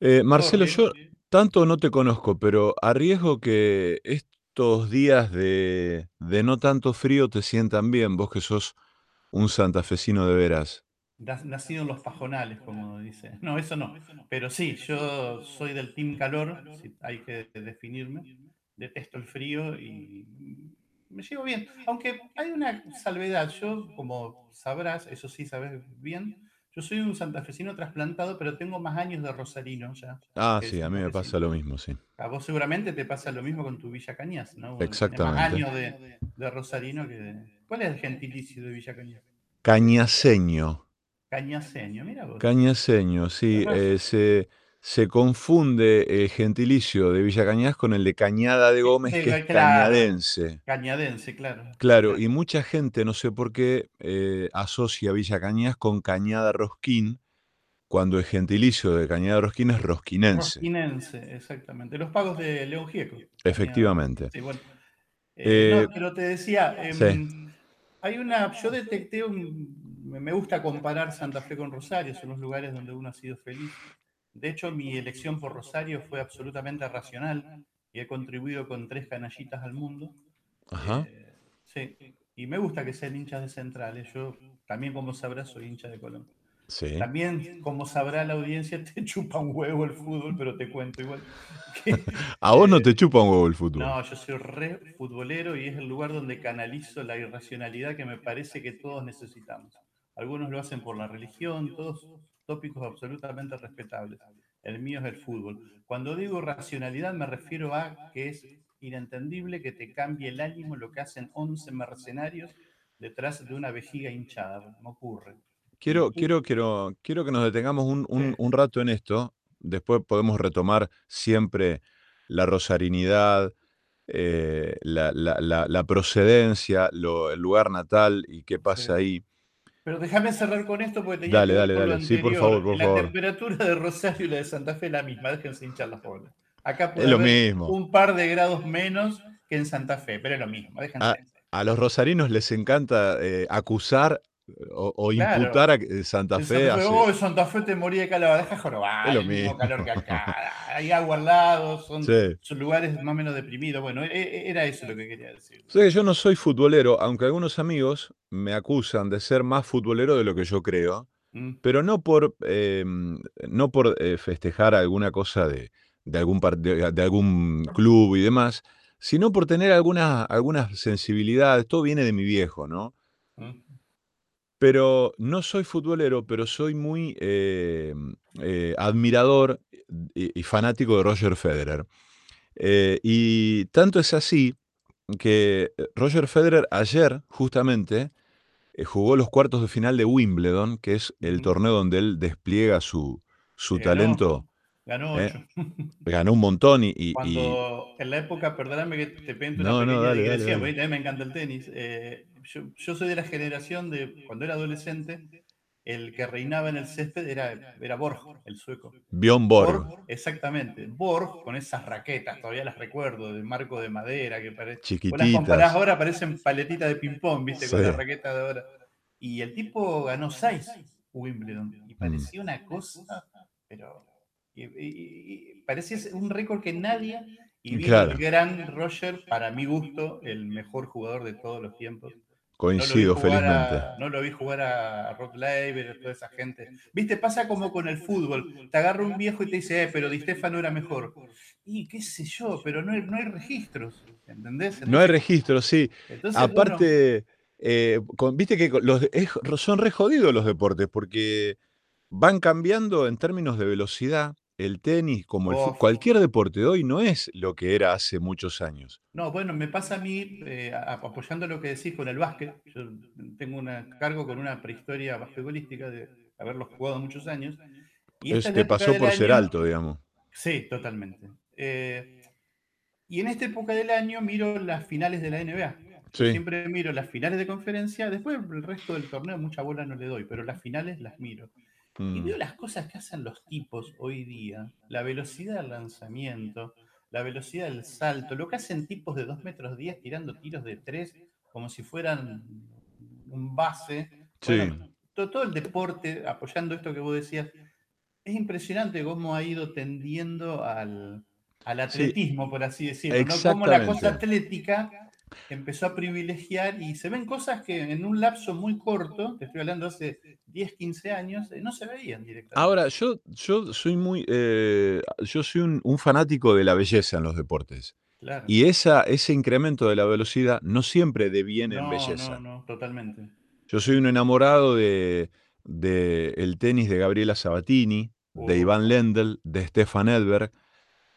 Eh, ¿Todo Marcelo, bien? yo tanto no te conozco, pero arriesgo que estos días de, de no tanto frío te sientan bien, vos que sos un santafesino de veras. Nacido en los pajonales, como dice. No, eso no. Pero sí, yo soy del team calor, si hay que definirme. Detesto el frío y me llevo bien. Aunque hay una salvedad. Yo, como sabrás, eso sí sabes bien, yo soy un santafesino trasplantado, pero tengo más años de rosarino ya Ah, sí, a mí me pasa lo mismo, sí. A vos seguramente te pasa lo mismo con tu Villa Cañas, ¿no? Tenés más Exactamente. años de, de rosarino que de... ¿Cuál es el gentilicio de Villa Cañas? Cañaseño. Cañaseño, mira vos. Cañaseño, sí. eh, se, se confunde el gentilicio de Villa Cañas con el de Cañada de Gómez, que es cañadense. cañadense, claro. Claro, y mucha gente, no sé por qué, eh, asocia Villa Cañas con Cañada Rosquín, cuando el gentilicio de Cañada Rosquín es rosquinense. Rosquinense, exactamente. Los pagos de León Gieco. Efectivamente. Sí, bueno. Eh, Eh, no, pero te decía, sí. em, hay una, yo detecté un, me gusta comparar Santa Fe con Rosario, son los lugares donde uno ha sido feliz. De hecho, mi elección por Rosario fue absolutamente racional y he contribuido con tres canallitas al mundo. Ajá. Eh, sí, y me gusta que sean hinchas de centrales. Yo también, como sabrás, soy hincha de Colón. Sí. También, como sabrá la audiencia, te chupa un huevo el fútbol, pero te cuento igual. que, A vos no eh, te chupa un huevo el fútbol. no, yo soy re futbolero y es el lugar donde canalizo la irracionalidad que me parece que todos necesitamos. Algunos lo hacen por la religión, todos tópicos absolutamente respetables. El mío es el fútbol. Cuando digo racionalidad me refiero a que es inentendible que te cambie el ánimo lo que hacen 11 mercenarios detrás de una vejiga hinchada. No ocurre. Quiero, quiero, quiero, quiero que nos detengamos un, un- sí, un rato en esto. Después podemos retomar siempre la rosarinidad, eh, la, la- la- la procedencia, lo- el lugar natal y qué pasa sí. ahí. Pero déjame cerrar con esto porque tenía Dale, que dale, lo dale. Sí, por favor, por la favor. temperatura de Rosario y la de Santa Fe es la misma, déjense hinchar las bolas. Acá Es puede lo haber mismo. un par de grados menos que en Santa Fe, pero es lo mismo, A, déjense. a los rosarinos les encanta eh, acusar o, o Claro. imputar a eh, Santa Fe Santa Fe, hace... oh, Santa Fe te moría de calor, deja jorobar, Es lo mismo calor que acá, hay agua al lado, son, Sí. son lugares más o menos deprimidos. Bueno, e- e- era eso lo que quería decir. Sé que yo no soy futbolero, aunque algunos amigos me acusan de ser más futbolero de lo que yo creo, ¿Mm? pero no por, eh, no por eh, festejar alguna cosa de, de algún, de, de algún club y demás, sino por tener algunas, algunas sensibilidades. Todo viene de mi viejo, ¿no? ¿Mm? Pero no soy futbolero, pero soy muy eh, eh, admirador y, y fanático de Roger Federer. Eh, y tanto es así que Roger Federer ayer justamente jugó los cuartos de final de Wimbledon, que es el torneo donde él despliega su, su ganó, talento. ganó ocho. Ganó un montón y... y- y- Cuando en la época, perdóname que te pente una No, no, dale, dale, me encanta el tenis. Yo, yo soy de la generación de, cuando era adolescente, el que reinaba en el césped era, era Borg, el sueco. Bjorn Borg, exactamente. Borg, con esas raquetas, todavía las recuerdo, de marco de madera, que parece. Las chiquititas. comparás ahora, parecen paletitas de ping-pong, ¿viste? Con la raqueta de ahora. Y el tipo ganó seis Wimbledon. Y Mm. parecía una cosa, pero. y- y- y parecía un récord que nadie. Y Claro. el gran Roger, para mi gusto, el mejor jugador de todos los tiempos. Coincido no lo vi jugar felizmente. A, no lo vi jugar a Rod Laver, toda esa gente. Viste, pasa como con el fútbol. Te agarra un viejo y te dice, eh, pero Di Stefano era mejor. Y qué sé yo, pero no hay, no hay registros. ¿Entendés? No hay Entonces- registro, sí. Entonces, bueno, Aparte, eh, con- viste que los, es- son re jodidos los deportes porque van cambiando en términos de velocidad. El tenis, como el cualquier deporte de hoy, no es lo que era hace muchos años. No, bueno, me pasa a mí, eh, apoyando lo que decís con el básquet, yo tengo un cargo con una prehistoria basquetbolística de haberlo jugado muchos años. Y Es- te pasó por ser alto, digamos. Sí, totalmente. Eh, y en esta época del año miro las finales de la NBA. Yo Sí. siempre miro las finales de conferencia, después el resto del torneo mucha bola no le doy, pero las finales las miro. Y Mm. veo las cosas que hacen los tipos hoy día, la velocidad del lanzamiento, la velocidad del salto, lo que hacen tipos de 2 metros 10 tirando tiros de 3 como si fueran un base. Sí. Bueno, todo, todo el deporte, apoyando esto que vos decías, es impresionante cómo ha ido tendiendo al, al Sí, atletismo, por así decirlo, ¿no? Cómo la cosa atlética empezó a privilegiar y se ven cosas que en un lapso muy corto, te estoy hablando hace 10, 15 años, eh, no se veían directamente. Ahora, yo yo soy muy, eh, yo soy un un fanático de la belleza en los deportes, Claro. y esa ese incremento de la velocidad no siempre deviene en No, no, belleza. no, totalmente. Yo soy un enamorado de del tenis de Gabriela Sabatini, de Ivan Ujú. Lendl, de Stefan Edberg,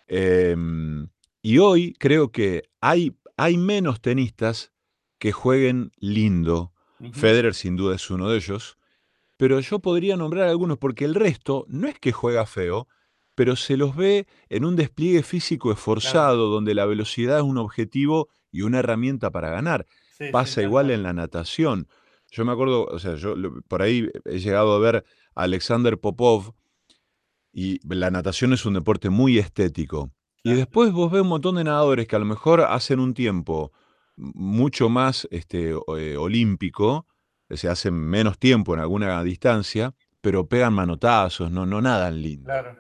em, y hoy creo que hay hay menos tenistas que jueguen lindo. Federer sin duda es uno de ellos, pero yo podría nombrar algunos, porque el resto no es que juega feo, pero se los ve en un despliegue físico Claro. esforzado, donde la velocidad es un objetivo y una herramienta para ganar. Sí, Pasa igual en la natación. Yo me acuerdo, o sea, yo por ahí he llegado a ver a Alexander Popov y la natación es un deporte muy estético. Y después vos ves un montón de nadadores que a lo mejor hacen un tiempo mucho más, este, eh, olímpico, o sea, hacen menos tiempo en alguna distancia, pero pegan manotazos, no no nadan lindo. Claro.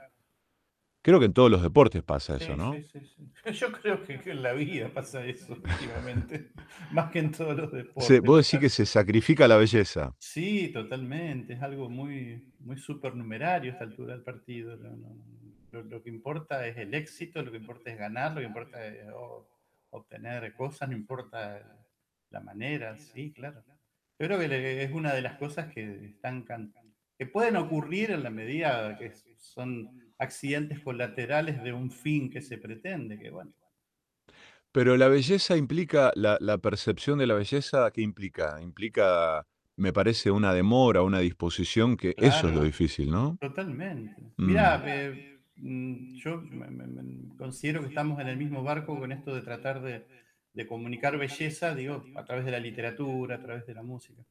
Creo que en todos los deportes pasa eso, Sí, ¿no? sí, sí, sí. Yo creo que en la vida pasa eso últimamente, más que en todos los Se deportes. vos decís que se sacrifica la belleza. Sí, totalmente, es algo muy muy supernumerario a esta altura del partido. No no lo lo que importa es el éxito, lo que importa es ganar, lo que importa es o obtener cosas, no importa la manera, sí, claro. Yo creo que es una de las cosas que están can que pueden ocurrir en la medida que son accidentes colaterales de un fin que se pretende, que bueno. Pero la belleza implica la la percepción de la belleza, ¿qué implica? Implica, me parece, una demora, una disposición, que eso es lo difícil, ¿no? totalmente. Mm. Mirá, eh, yo me me considero que estamos en el mismo barco con esto de tratar de de comunicar belleza, digo, a través de la literatura, a través de la música.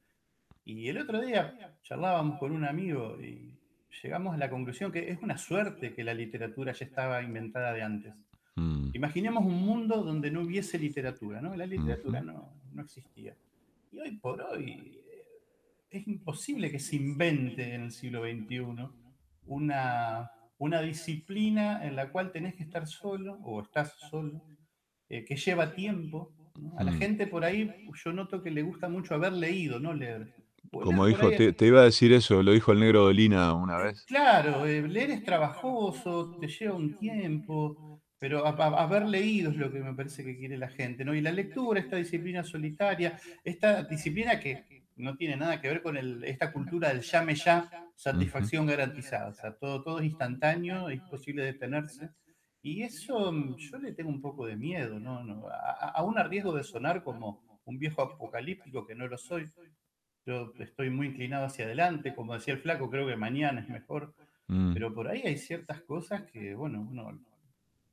Y el otro día charlábamos con un amigo y llegamos a la conclusión que es una suerte que la literatura ya estaba inventada de antes. Mm. Imaginemos un mundo donde no hubiese literatura, ¿no? La literatura Ujú. no no existía. Y hoy por hoy, eh, es imposible que se invente en el siglo XXI una una disciplina en la cual tenés que estar solo o estás solo, eh, que lleva tiempo, ¿no? A la Mm. gente por ahí yo noto que le gusta mucho haber leído, no leer. Como dijo ahí te te iba a decir eso, lo dijo el Negro Dolina una vez. claro, eh, leer es trabajoso, te lleva un tiempo, pero ha haber leído es lo que me parece que quiere la gente, ¿no? Y la lectura, esta disciplina solitaria, esta disciplina que no tiene nada que ver con el esta cultura del llame ya, satisfacción garantizada. O sea, todo todo es instantáneo, es imposible detenerse. Y eso, mm, yo le tengo un poco de miedo, ¿no? No, aún a riesgo de sonar como un viejo apocalíptico, que no lo soy. Yo estoy muy inclinado hacia adelante, como decía el Flaco, creo que mañana es mejor, Mm. pero por ahí hay ciertas cosas que, bueno, uno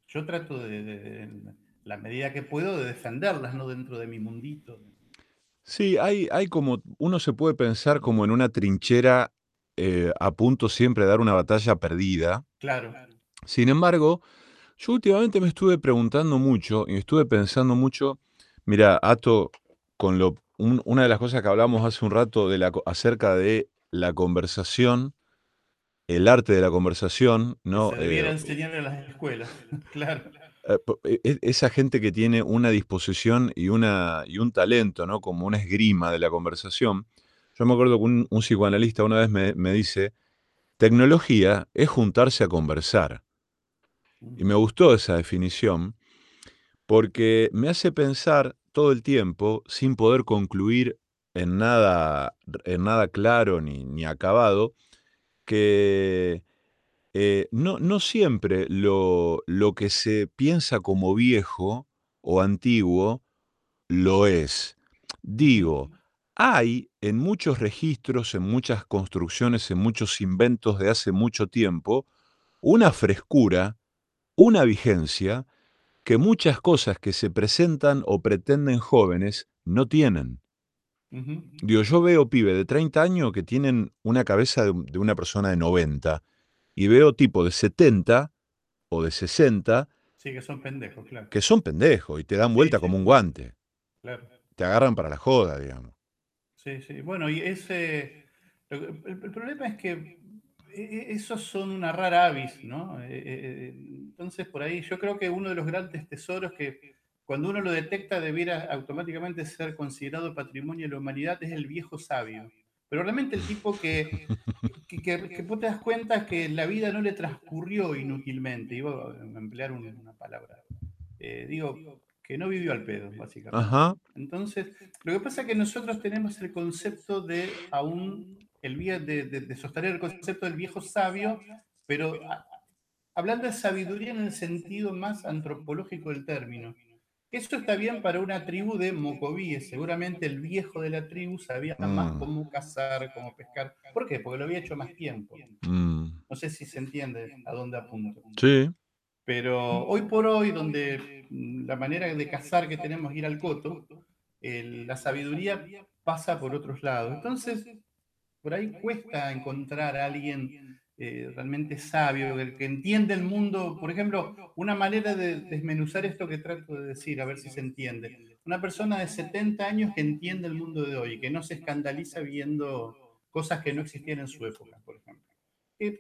yo trato de de, en la medida que puedo, de defenderlas, ¿no? Dentro de mi mundito. Sí, hay hay como uno se puede pensar como en una trinchera, eh, a punto siempre de dar una batalla perdida. Claro. Sin embargo, yo últimamente me estuve preguntando mucho, y estuve pensando mucho, mira, ato con lo un una de las cosas que hablamos hace un rato de la co acerca de la conversación, el arte de la conversación, Que ¿no? se Eh, enseñar en las escuelas, claro. Eh, e e esa gente que tiene una disposición y una y un talento, ¿no? Como una esgrima de la conversación. Yo me acuerdo que un un psicoanalista una vez me me dice: "Tecnología es juntarse a conversar". Y me Ujú. gustó esa definición, porque me hace pensar todo el tiempo, sin poder concluir en nada en nada claro ni ni acabado, que, eh, no no siempre lo lo que se piensa como viejo o antiguo lo es. Digo, hay en muchos registros, en muchas construcciones, en muchos inventos de hace mucho tiempo, una frescura, una vigencia, que muchas cosas que se presentan o pretenden jóvenes no tienen. Digo, yo veo pibes de 30 años que tienen una cabeza de una persona de 90, y veo tipos de 70 o de 60 Sí, que son pendejos, claro. que son pendejos y te dan vuelta sí. como un guante. Claro. Te agarran para la joda, digamos. Sí, sí. Bueno, y ese el el problema es que e- esos son una rara avis, ¿no? Eh, entonces, por ahí yo creo que uno de los grandes tesoros que cuando uno lo detecta debiera automáticamente ser considerado patrimonio de la humanidad es el viejo sabio. Pero realmente el tipo que, que, que, que vos te das cuenta que la vida no le transcurrió inútilmente, iba a emplear un- una palabra. Eh, digo, que no vivió al pedo, básicamente. Ajá. Entonces, lo que pasa es que nosotros tenemos el concepto de aún, el, de, de- de sostener el concepto del viejo sabio, pero a- hablando de sabiduría en el sentido más antropológico del término. Eso está bien para una tribu de mocovíes. Seguramente el viejo de la tribu sabía más Mm. cómo cazar, cómo pescar. ¿Por qué? Porque lo había hecho más tiempo. Mm. No sé si se entiende a dónde apunto. Sí. Pero hoy por hoy, donde mm, la manera de cazar que tenemos es ir al coto, el- la sabiduría pasa por otros lados. Entonces, por ahí cuesta encontrar a alguien eh, realmente sabio, el que entiende el mundo. Por ejemplo, una manera de desmenuzar esto que trato de decir, a ver si se entiende. Una persona de 70 años que entiende el mundo de hoy, que no se escandaliza viendo cosas que no existían en su época, por ejemplo.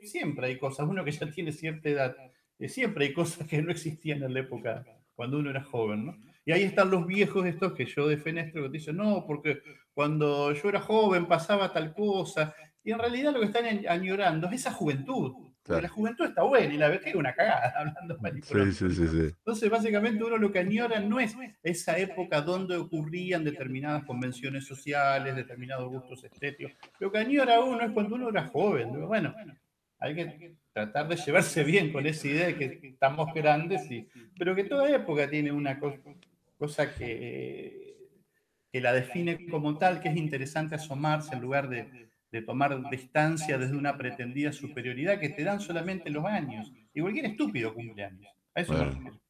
Siempre hay cosas, uno que ya tiene cierta edad, eh, siempre hay cosas que no existían en la época cuando uno era joven, ¿no? Y ahí están los viejos estos que yo defenestro, que dicen, no, porque cuando yo era joven pasaba tal cosa. Y en realidad lo que están añ- añorando es esa juventud. Claro. la juventud está buena y la vejez es una cagada, hablando Sí, sí. Entonces, básicamente, uno lo que añora no es esa época donde ocurrían determinadas convenciones sociales, determinados gustos estéticos. Lo que añora uno es cuando uno era joven. Bueno, hay que tratar de llevarse bien con esa idea de que estamos grandes, y, pero que toda época tiene una co- cosa que, que la define como tal, que es interesante asomarse en lugar de, de tomar distancia desde una pretendida superioridad que te dan solamente los años. Y cualquier estúpido cumple años. A eso Bueno.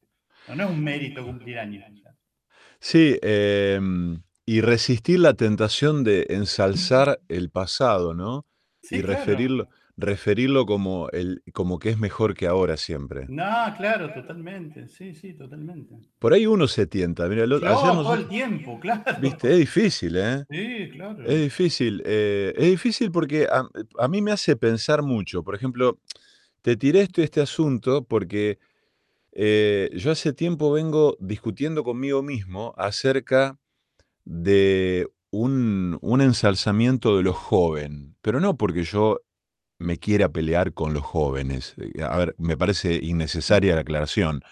No, no es un mérito cumplir años. Sí, em, y resistir la tentación de ensalzar el pasado, ¿no? Sí, y claro. referirlo, referirlo como, el, como que es mejor que ahora siempre. No, claro, totalmente. Sí, sí, totalmente. Por ahí uno se tienta. Mira, lo- ayer todo el tiempo, claro. viste, es difícil, ¿eh? Sí, claro. Es difícil. eh, es difícil porque a, a mí me hace pensar mucho. Por ejemplo, te tiré este, este asunto porque eh, yo hace tiempo vengo discutiendo conmigo mismo acerca de un, un ensalzamiento de lo joven, pero no porque yo me quiera pelear con los jóvenes. Eh, A ver, me parece innecesaria la aclaración.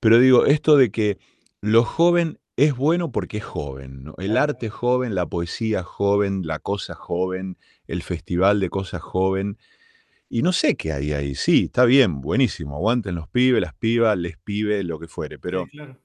Pero digo, esto de que lo joven es bueno porque es joven, ¿no? El arte joven, la poesía joven, la cosa joven, el festival de cosas joven. Y no sé qué hay ahí. Sí, está bien, buenísimo. Aguanten los pibes, las pibas, les pibes, lo que fuere. Pero Sí, claro.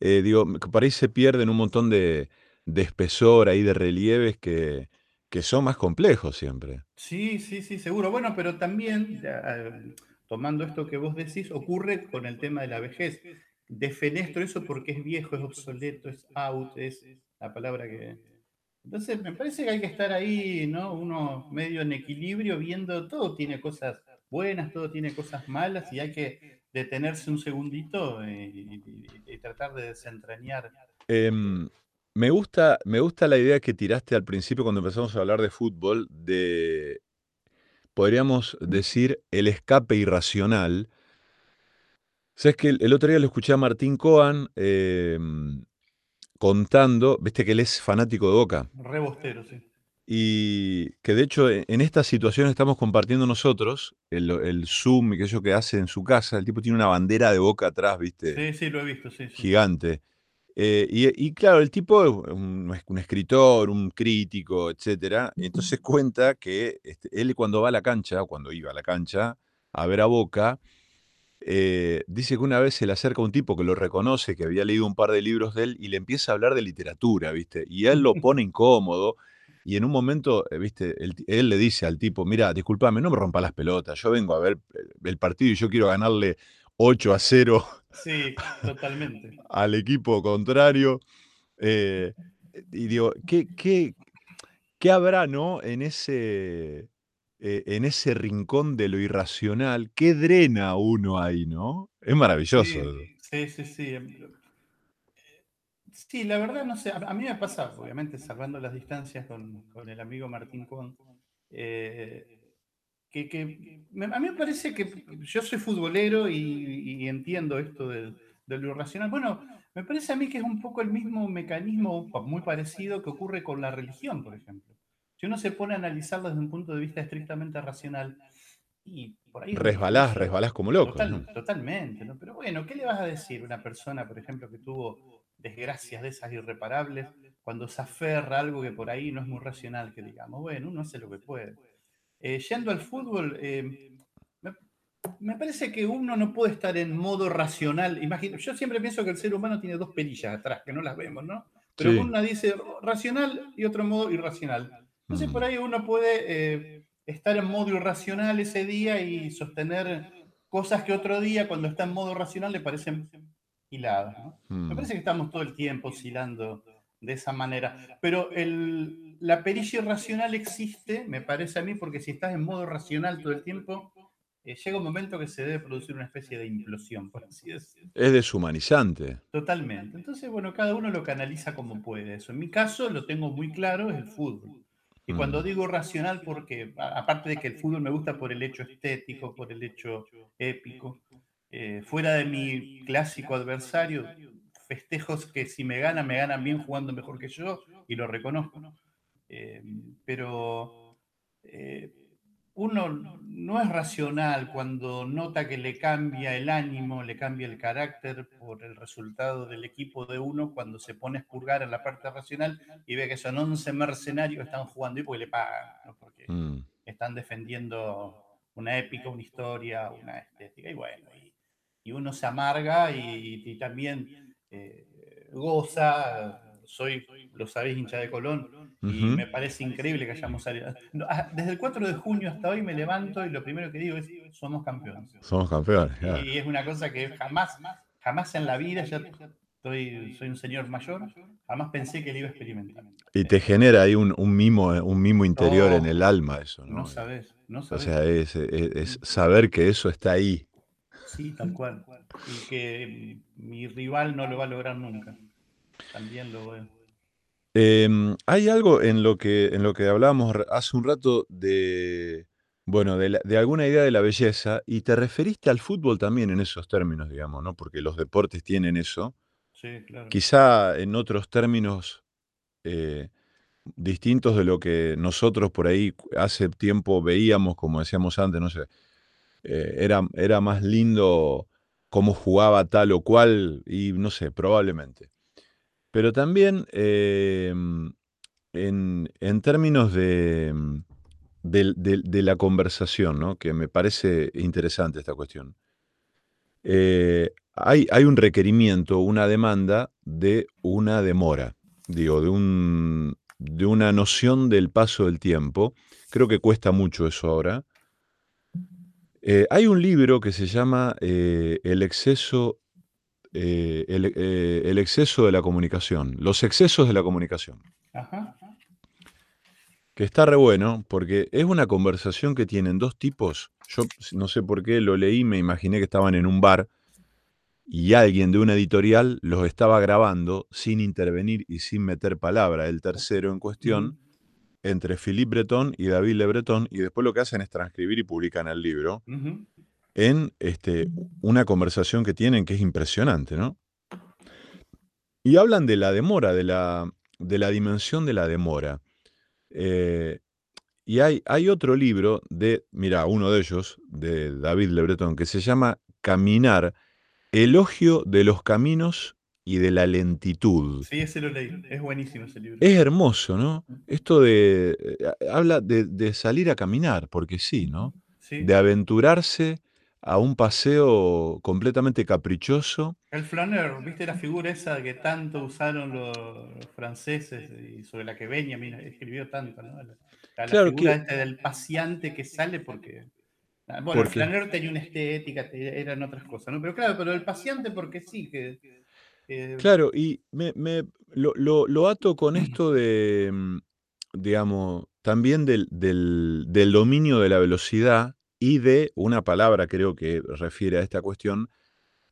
eh, digo, por ahí se pierden un montón de, de espesor ahí, de relieves que, que son más complejos siempre. Sí, sí, sí, seguro. Bueno, pero también, eh, tomando esto que vos decís, ocurre con el tema de la vejez. Defenestro eso porque es viejo, es obsoleto, es out, es la palabra que... Entonces, me parece que hay que estar ahí, ¿no? Uno medio en equilibrio, viendo todo tiene cosas buenas, todo tiene cosas malas, y hay que detenerse un segundito eh, y, y- y tratar de desentrañar. Em, me gusta, me gusta la idea que tiraste al principio cuando empezamos a hablar de fútbol, de, podríamos decir, el escape irracional. Sabes que el, el otro día lo escuché a Martín Coan em, contando, viste que él es fanático de Boca, Rebostero, sí. y que de hecho en, en esta situación estamos compartiendo nosotros, el, el Zoom y que eso que hace en su casa, el tipo tiene una bandera de Boca atrás, viste, Sí, sí, lo he visto, sí, sí. gigante. Eh, y, y claro, el tipo es un, un escritor, un crítico, etcétera. y Entonces cuenta que este, él cuando va a la cancha, o cuando iba a la cancha a ver a Boca, eh, dice que una vez se le acerca un tipo que lo reconoce, que había leído un par de libros de él, y le empieza a hablar de literatura, ¿viste? Y él lo pone incómodo. Y en un momento, eh, ¿viste? Ti- él le dice al tipo, mira, discúlpame, no me rompa las pelotas, yo vengo a ver el partido y yo quiero ganarle 8 a 0 Sí, totalmente. al equipo contrario. eh, y digo, ¿qué, qué, qué habrá ¿no? en, ese, eh, en ese rincón de lo irracional? ¿Qué drena uno ahí, no? Es maravilloso. Sí, sí, sí, sí. em, Sí, la verdad, no sé, a a mí me pasa, obviamente, salvando las distancias con, con el amigo Martín Con, eh, que, que a mí me parece que yo soy futbolero y, entiendo esto de, lo irracional. Bueno, me parece a mí que es un poco el mismo mecanismo muy parecido que ocurre con la religión, por ejemplo. Si uno se pone a analizarlo desde un punto de vista estrictamente racional, y por ahí... Resbalás, resbalás como loco. Totalmente, ¿no? Pero bueno, ¿qué le vas a decir a una persona, por ejemplo, que tuvo desgracias de esas irreparables, cuando se aferra a algo que por ahí no es muy racional, que digamos, bueno, uno hace lo que puede. Eh, yendo al fútbol, eh, me, parece que uno no puede estar en modo racional. Imagino, yo siempre pienso que el ser humano tiene dos perillas atrás, que no las vemos, ¿no? Pero una dice racional y otro modo irracional. Entonces, mm. por ahí uno puede eh, estar en modo irracional ese día y sostener cosas que otro día, cuando está en modo racional, le parecen hiladas. Me mm. parece que estamos todo el tiempo oscilando de esa manera. Pero el, la pericia irracional existe, me parece a mí, porque si estás en modo racional todo el tiempo, eh, llega un momento que se debe producir una especie de implosión, por así decirlo. Es deshumanizante. Totalmente. Entonces, bueno, cada uno lo canaliza como puede. Eso. En mi caso, lo tengo muy claro, es el fútbol. Y cuando mm. digo racional, porque aparte de que el fútbol me gusta por el hecho estético, por el hecho épico, eh, fuera de mi clásico adversario, festejos que si me ganan, me ganan bien jugando mejor que yo, y lo reconozco. Eh, pero eh, uno no es racional cuando nota que le cambia el ánimo, le cambia el carácter por el resultado del equipo de uno cuando se pone a expurgar en la parte racional y ve que son 11 mercenarios que están jugando y porque le pagan, porque mm. están defendiendo una épica, una historia, una estética, y bueno, y, uno se amarga y también eh, goza, soy, lo sabéis, hincha de Colón, y me parece increíble que hayamos salido. Ah, desde el 4 de junio hasta hoy me levanto y lo primero que digo es, somos campeones. Somos campeones. Y, es una cosa que jamás, jamás en la vida, ya soy un señor mayor, jamás pensé que lo iba a experimentar. Y te genera ahí un, mimo, un mimo interior en el alma eso, ¿no? No sabes, no sabes. O sea, es saber que eso está ahí. Sí, tal cual. Y que mi rival no lo va a lograr nunca. También lo veo. Em, hay algo en lo que, en lo que hablábamos hace un rato de, bueno, de, alguna idea de la belleza, y te referiste al fútbol también en esos términos, digamos, ¿no? Porque los deportes tienen eso. Sí, claro. Quizá en otros términos eh, distintos de lo que nosotros por ahí hace tiempo veíamos, como decíamos antes, no sé, eh, era, era más lindo cómo jugaba tal o cual, y no sé, probablemente. Pero también em, en, términos de, de, la conversación, ¿no? que me parece interesante esta cuestión, eh, hay, hay, un requerimiento, una demanda de una demora, digo, de, un, de una noción del paso del tiempo. Creo que cuesta mucho eso ahora. Eh, hay un libro que se llama eh, El exceso. Eh, el, exceso de la comunicación. Los excesos de la comunicación. Que está re bueno porque es una conversación que tienen dos tipos. Yo no sé por qué lo leí, me imaginé que estaban en un bar y alguien de una editorial los estaba grabando sin intervenir y sin meter palabra. El tercero en cuestión entre Philippe Breton y David Le Breton, y después lo que hacen es transcribir y publican el libro en este, una conversación que tienen que es impresionante, ¿no? Y hablan de la demora, de la, de la dimensión de la demora. Eh, y hay, hay, otro libro de, mira, uno de ellos, de David Le Breton, que se llama Caminar, Elogio de los Caminos y de la lentitud. Sí, ese lo leí. Es buenísimo ese libro. Es hermoso, ¿no? Esto de. Eh, habla de, salir a caminar, porque sí, ¿no? Sí. De aventurarse a un paseo completamente caprichoso. El flaner, ¿viste la figura esa que tanto usaron los franceses y sobre la que Benjamin escribió tanto, ¿no? La, claro figura este del paseante que sale porque. Ah, bueno, el flaner tenía una estética, eran otras cosas, ¿no? Pero claro, pero el paseante porque sí, que claro, y me, lo, ato con esto de, mm, digamos, también del, dominio de la velocidad y de una palabra creo que refiere a esta cuestión,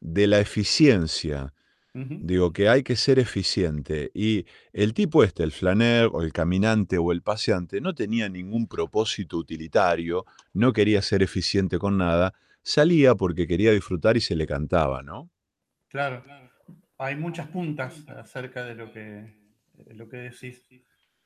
de la eficiencia. Digo, que hay que ser eficiente. Y el tipo este, el flaneur, o el caminante, o el paseante, no tenía ningún propósito utilitario, no quería ser eficiente con nada, salía porque quería disfrutar y se le cantaba, ¿no? Claro. Hay muchas puntas acerca de lo que, de lo que decís.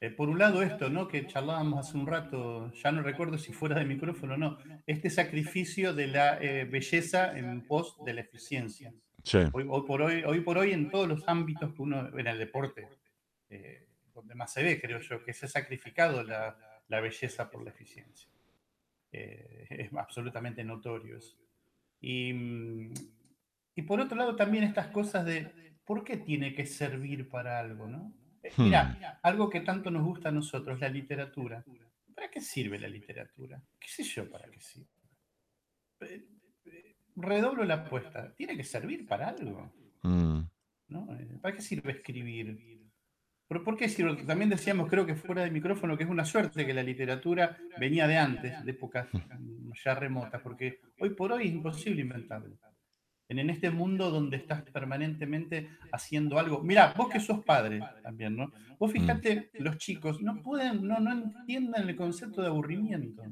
Eh, por un lado esto, ¿no? Que charlábamos hace un rato, ya no recuerdo si fuera de micrófono o no, este sacrificio de la eh, belleza en pos de la eficiencia. Sí. Hoy, hoy por hoy, hoy por hoy en todos los ámbitos que uno, en el deporte, eh, donde más se ve, creo yo, que se ha sacrificado la, la belleza por la eficiencia. Eh, es absolutamente notorio eso. Y, mm, y por otro lado también estas cosas de, ¿por qué tiene que servir para algo, no? Eh, Hmm. Mira, algo que tanto nos gusta a nosotros, la literatura. ¿Para qué sirve la literatura? ¿Qué sé yo para qué sirve? Eh, eh, Redoblo la apuesta. ¿Tiene que servir para algo? Mm, ¿no? Eh, ¿Para qué sirve escribir? ¿Por, por qué sirve? También decíamos, creo que fuera de micrófono, que es una suerte que la literatura venía de antes, de épocas ya remotas, porque hoy por hoy es imposible inventarlo. En, este mundo donde estás permanentemente haciendo algo. Mira, vos que sos padre también, ¿no? Vos fíjate, los chicos no pueden, no, no entienden el concepto de aburrimiento.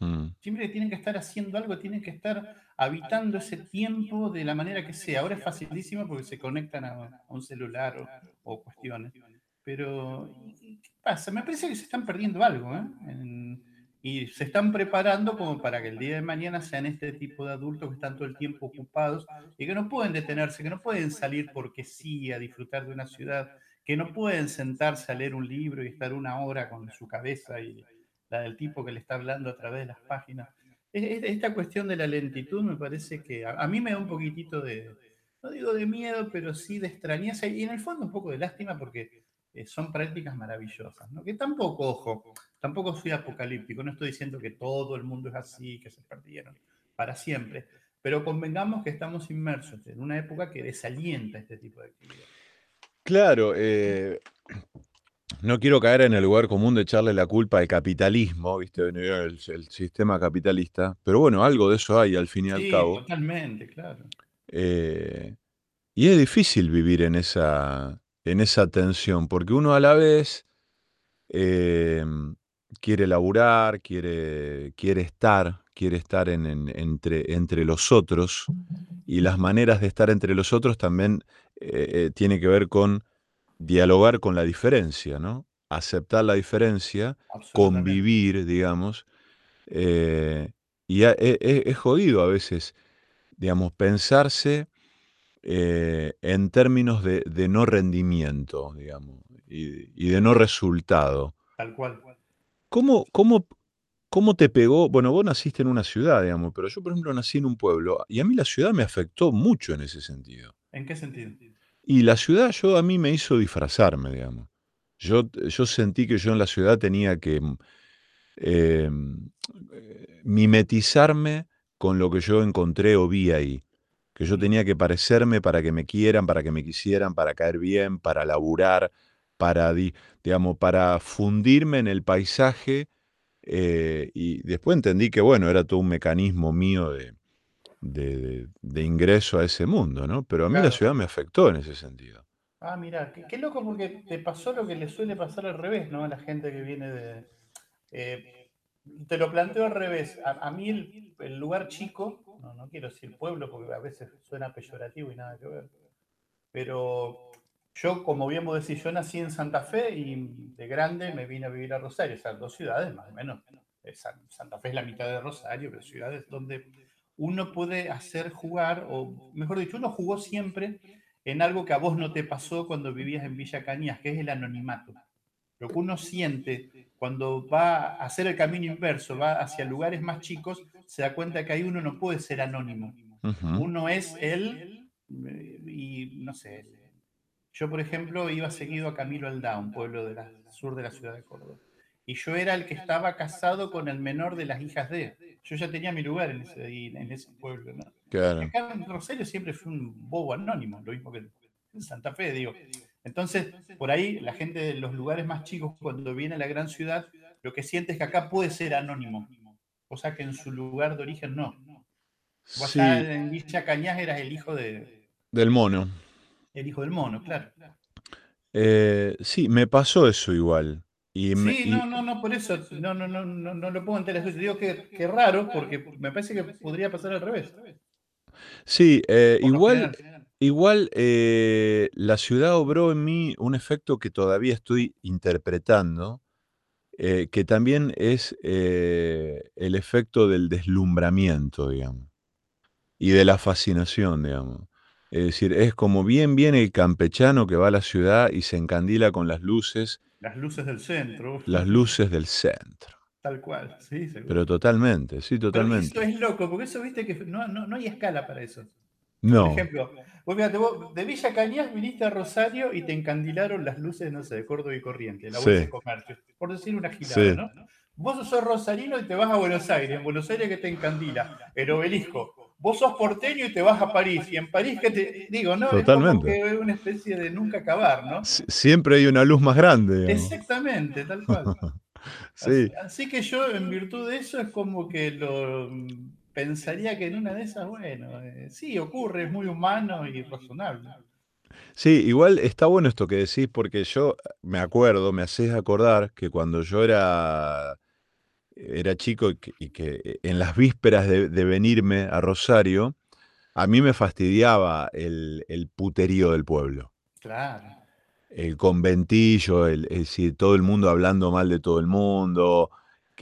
mm, Siempre que tienen que estar haciendo algo, tienen que estar habitando ese tiempo de la manera que sea. Ahora es facilísimo porque se conectan a, a un celular o, o cuestiones. Pero, ¿y ¿qué pasa? Me parece que se están perdiendo algo, ¿eh? En- y se están preparando como para que el día de mañana sean este tipo de adultos que están todo el tiempo ocupados y que no pueden detenerse, que no pueden salir porque sí a disfrutar de una ciudad, que no pueden sentarse a leer un libro y estar una hora con su cabeza y la del tipo que le está hablando a través de las páginas. Es- es- Esta cuestión de la lentitud me parece que a, a mí me da un poquitito de, no digo de miedo, pero sí de extrañeza y en el fondo un poco de lástima porque eh, son prácticas maravillosas, ¿no? Que tampoco, ojo, tampoco soy apocalíptico, no estoy diciendo que todo el mundo es así, que se perdieron para siempre, pero convengamos que estamos inmersos en una época que desalienta este tipo de actividad. Claro, eh, no quiero caer en el lugar común de echarle la culpa al capitalismo, ¿viste? El, el sistema capitalista, pero bueno, algo de eso hay al fin y al Sí, cabo. totalmente, claro. Eh, y es difícil vivir en esa, en esa tensión, porque uno a la vez eh, quiere laburar, quiere, quiere estar, quiere estar en, en- entre, entre los otros, y las maneras de estar entre los otros también eh, eh, tiene que ver con dialogar con la diferencia, ¿no? Aceptar la diferencia, convivir, digamos, eh, y a- e- e- es jodido a veces, digamos, pensarse eh, en términos de, de no rendimiento, digamos, y, y de no resultado. Tal cual. ¿Cómo, cómo, ¿Cómo te pegó? Bueno, vos naciste en una ciudad, digamos, pero yo, por ejemplo, nací en un pueblo, y a mí la ciudad me afectó mucho en ese sentido. ¿En qué sentido? Y la ciudad yo a mí me hizo disfrazarme, digamos. Yo, yo sentí que yo en la ciudad tenía que eh, eh, mimetizarme con lo que yo encontré o vi ahí. Que yo Mm. tenía que parecerme para que me quieran, para que me quisieran, para caer bien, para laburar, para, di- digamos, para fundirme en el paisaje. eh, y después entendí que, bueno, era todo un mecanismo mío de, de- ingreso a ese mundo, ¿no? Pero a mí la ciudad me afectó en ese sentido. Ah, mira, qué, qué loco porque te pasó lo que le suele pasar al revés, ¿no? A la gente que viene de... eh, te lo planteo al revés. A, a mí el, el lugar chico, no, no quiero decir pueblo porque a veces suena peyorativo y nada que ver, pero yo, como bien vos decís, yo nací en Santa Fe y de grande me vine a vivir a Rosario, o sea, dos ciudades más o menos. Eh, San- Santa Fe es la mitad de Rosario, pero ciudades donde uno puede hacer jugar, o mejor dicho, uno jugó siempre en algo que a vos no te pasó cuando vivías en Villa Cañas, que es el anonimato. Lo que uno siente cuando va a hacer el camino inverso, va hacia lugares más chicos, se da cuenta que ahí uno no puede ser anónimo. Uno es él eh, y no sé. Yo, por ejemplo, iba seguido a Camilo Aldá, un pueblo del sur de la ciudad de Córdoba. Y yo era el que estaba casado con el menor de las hijas de. Yo ya tenía mi lugar en ese, en ese pueblo. ¿no? Claro. Acá en Rosario siempre fue un bobo anónimo, lo mismo que en Santa Fe, digo. Entonces, por ahí la gente de los lugares más chicos, cuando viene a la gran ciudad, lo que siente es que acá puede ser anónimo, cosa que en su lugar de origen no. Vos Sí, en Villa Cañas eras el hijo de, del mono. El hijo del mono, claro. Eh, sí, me pasó eso igual. Y me- Sí, y- no, no, no, por eso no, no, no, no, no lo pongo en tela. Digo que, que raro, porque me parece que podría pasar al revés. sí, eh, igual, general. igual eh, la ciudad obró en mí un efecto que todavía estoy interpretando, eh, que también es eh, el efecto del deslumbramiento, digamos, y de la fascinación, digamos. Es decir, es como bien bien el campechano que va a la ciudad y se encandila con las luces, Las luces del centro. las luces del centro. Tal cual, sí, seguro. Pero totalmente, sí, Pero totalmente. eso es loco, porque eso viste que no, no, no hay escala para eso. No, Por ejemplo, vos fíjate, vos de Villa Cañas viniste a Rosario y te encandilaron las luces, no sé, de Córdoba y Corriente, la Sí. Bolsa de Comercio, por decir una gilada, Sí. ¿no? Vos sos rosarino y te vas a Buenos Aires, en Buenos Aires que te encandila, el obelisco. Vos sos porteño y te vas a París, y en París que te digo, ¿no? Es como Totalmente. que es una especie de nunca acabar, ¿no? si- siempre hay una luz más grande, digamos. Exactamente, tal cual. Sí, Así, así que yo, en virtud de eso, es como que lo mm, pensaría que en una de esas, bueno, eh, sí, ocurre, es muy humano y razonable. sí, igual está bueno esto que decís porque yo me acuerdo, me haces acordar que cuando yo era, era chico y que, y que en las vísperas de, de venirme a Rosario, a mí me fastidiaba el, el puterío del pueblo. Claro. El conventillo, el, es decir, todo el mundo hablando mal de todo el mundo,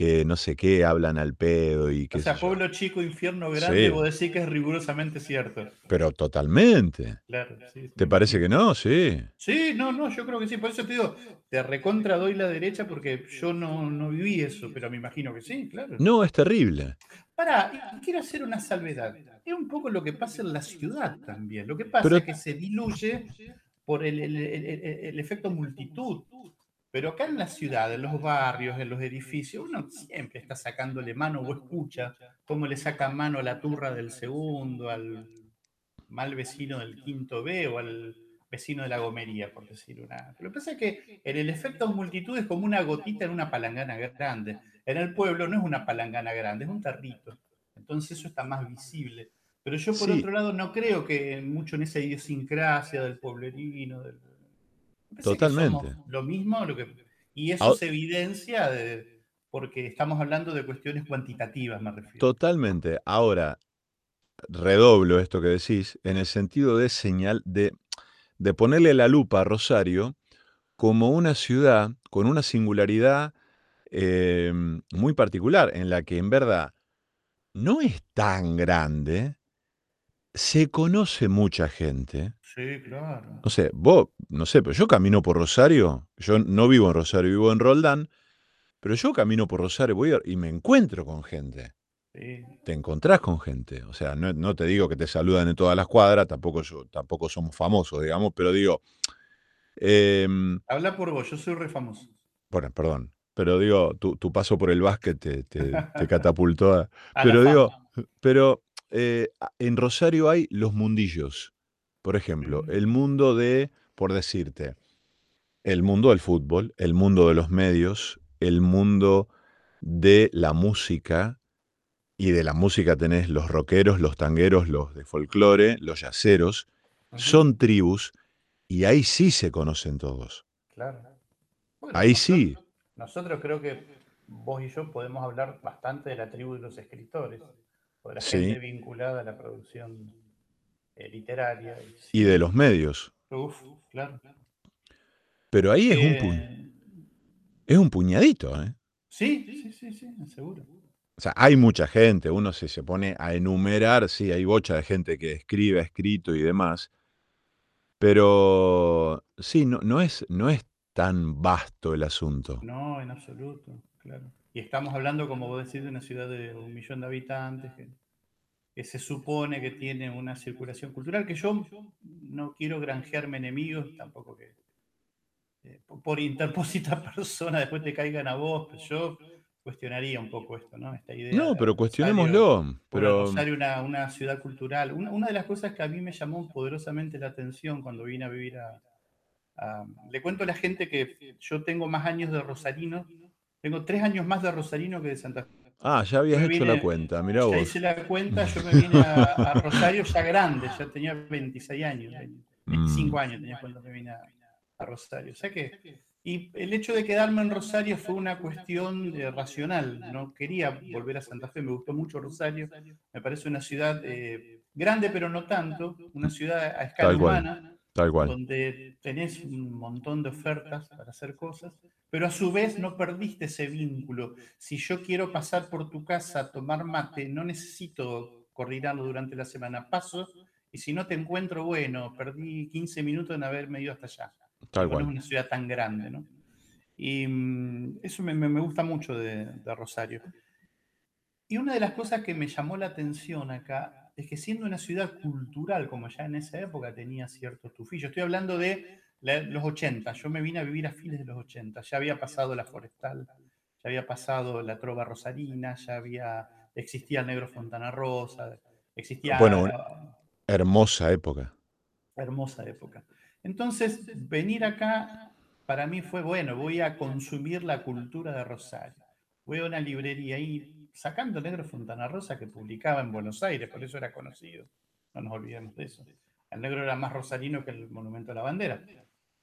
que no sé qué, hablan al pedo y O qué sea, yo. pueblo chico, infierno grande, Sí. vos decís que es rigurosamente cierto. Pero totalmente. Claro, sí. ¿Te parece que no? Sí. Sí, no, no, yo creo que sí. Por eso te digo, te recontra doy la derecha porque yo no, no viví eso, pero me imagino que sí, claro. No, es terrible. Pará, quiero hacer una salvedad. Es un poco lo que pasa en la ciudad también. Lo que pasa Pero- es que se diluye por el, el- el- el- el efecto multitud. Pero acá en la ciudad, en los barrios, en los edificios, uno siempre está sacándole mano o escucha cómo le saca mano a la turra del segundo, al mal vecino del quinto B o al vecino de la gomería, por decir una. Lo que pasa es que en el efecto multitud es como una gotita en una palangana grande. En el pueblo no es una palangana grande, es un tarrito. Entonces eso está más visible. Pero yo, por Sí. otro lado, no creo que mucho en esa idiosincrasia del pueblerino. Del... que Totalmente. somos Lo mismo, lo que... y eso Ahora- se evidencia de- porque estamos hablando de cuestiones cuantitativas, me refiero. Totalmente. Ahora, redoblo esto que decís, en el sentido de señal, de, de ponerle la lupa a Rosario como una ciudad con una singularidad eh, muy particular, en la que en verdad no es tan grande, se conoce mucha gente. Sí, claro. No sé, vos, no sé, pero yo camino por Rosario, yo no vivo en Rosario, vivo en Roldán, pero yo camino por Rosario voy a- y me encuentro con gente. Sí. te encontrás con gente. O sea, no, no te digo que te saludan en todas las cuadras, tampoco, yo, tampoco somos famosos, digamos, pero digo, em, Habla por vos, yo soy re famoso. bueno, perdón, pero digo, tu, tu paso por el básquet te, te- te catapultó a... A la Pero digo, pero eh, en Rosario hay los mundillos. Por ejemplo, Ujú. el mundo de, por decirte, el mundo del fútbol, el mundo de los medios, el mundo de la música, y de la música tenés los rockeros, los tangueros, los de folclore, los yaceros, son tribus, y ahí sí se conocen todos. Claro. Bueno, Ahí nosotros- sí. Nosotros creo que vos y yo podemos hablar bastante de la tribu de los escritores, o la Sí. gente vinculada a la producción eh, literaria. Y de los medios. Uf, claro. Pero ahí es un, pu- Eh, es un puñadito, ¿eh? sí, sí, sí, sí, seguro. O sea, hay mucha gente, uno se, se pone a enumerar, sí, hay bocha de gente que escribe, ha escrito y demás, pero sí, no, no, es, no es tan vasto el asunto. No, en absoluto, claro. Y estamos hablando, como vos decís, de una ciudad de un millón de habitantes que, que se supone que tiene una circulación cultural, que yo no quiero granjearme enemigos, tampoco que eh, por- interpósita persona después te caigan a vos, pero yo cuestionaría un poco esto, ¿no? Esta idea. No, pero cuestionémoslo. Pero, una, una ciudad cultural. Una, una de las cosas que a mí me llamó poderosamente la atención cuando vine a vivir a, a- Le cuento a la gente que yo tengo más años de Rosarino, tengo tres años más de Rosarino que de Santa Fe. ah, ya habías me hecho la cuenta, mirá Ya vos. hice la cuenta, yo me vine a, a Rosario ya grande, ya tenía 26 años. 25 años tenía cuando me vine a, Rosario. O sea que, y el hecho de quedarme en Rosario fue una cuestión eh, racional. No quería volver a Santa Fe, me gustó mucho Rosario. Me parece una ciudad eh, grande, pero no tanto, una ciudad a escala humana. Tal cual. Donde tenés un montón de ofertas para hacer cosas, pero a su vez no perdiste ese vínculo. Si yo quiero pasar por tu casa a tomar mate, no necesito coordinarlo durante la semana. Paso y si no te encuentro, bueno, perdí 15 minutos en haberme ido hasta allá. Tal cual. es una ciudad tan grande, ¿no? Y mm, eso me, gusta mucho de, de Rosario. Y una de las cosas que me llamó la atención acá es que siendo una ciudad cultural, como ya en esa época tenía cierto tufillo, estoy hablando de los 80, yo me vine a vivir a fines de los 80, ya había pasado la forestal, ya había pasado la trova rosarina, ya había, existía el negro Fontana Rosa, existía... Bueno, hermosa época. Hermosa época. Entonces, venir acá para mí fue, bueno, voy a consumir la cultura de Rosario. Voy a una librería y sacando Negro Fontana Rosa que publicaba en Buenos Aires, por eso era conocido. No nos olvidemos de eso. El negro era más rosarino que el Monumento a la Bandera.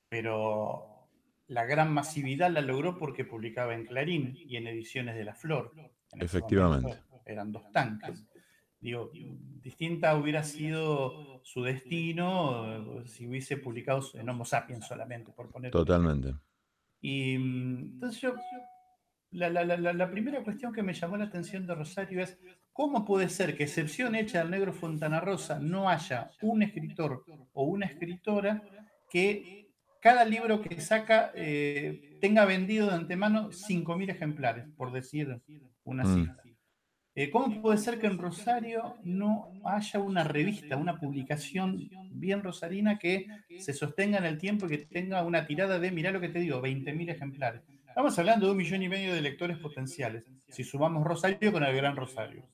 Pero la gran masividad la logró porque publicaba en Clarín y en ediciones de La Flor. Efectivamente. eran dos tanques. Digo, distinta hubiera sido su destino si hubiese publicado en Homo sapiens solamente, por poner. Totalmente. Y mm, entonces yo la, primera cuestión que me llamó la atención de Rosario es cómo puede ser que, excepción hecha del negro Fontana Rosa, no haya un escritor o una escritora que cada libro que saca eh, tenga vendido de antemano 5.000 ejemplares, por decir una mm. cifra. Eh, ¿Cómo puede ser que en Rosario no haya una revista, una publicación bien rosarina que se sostenga en el tiempo y que tenga una tirada de, mirá lo que te digo, 20.000 ejemplares? Estamos hablando de un millón y medio de lectores potenciales, si sumamos Rosario con el Gran Rosario.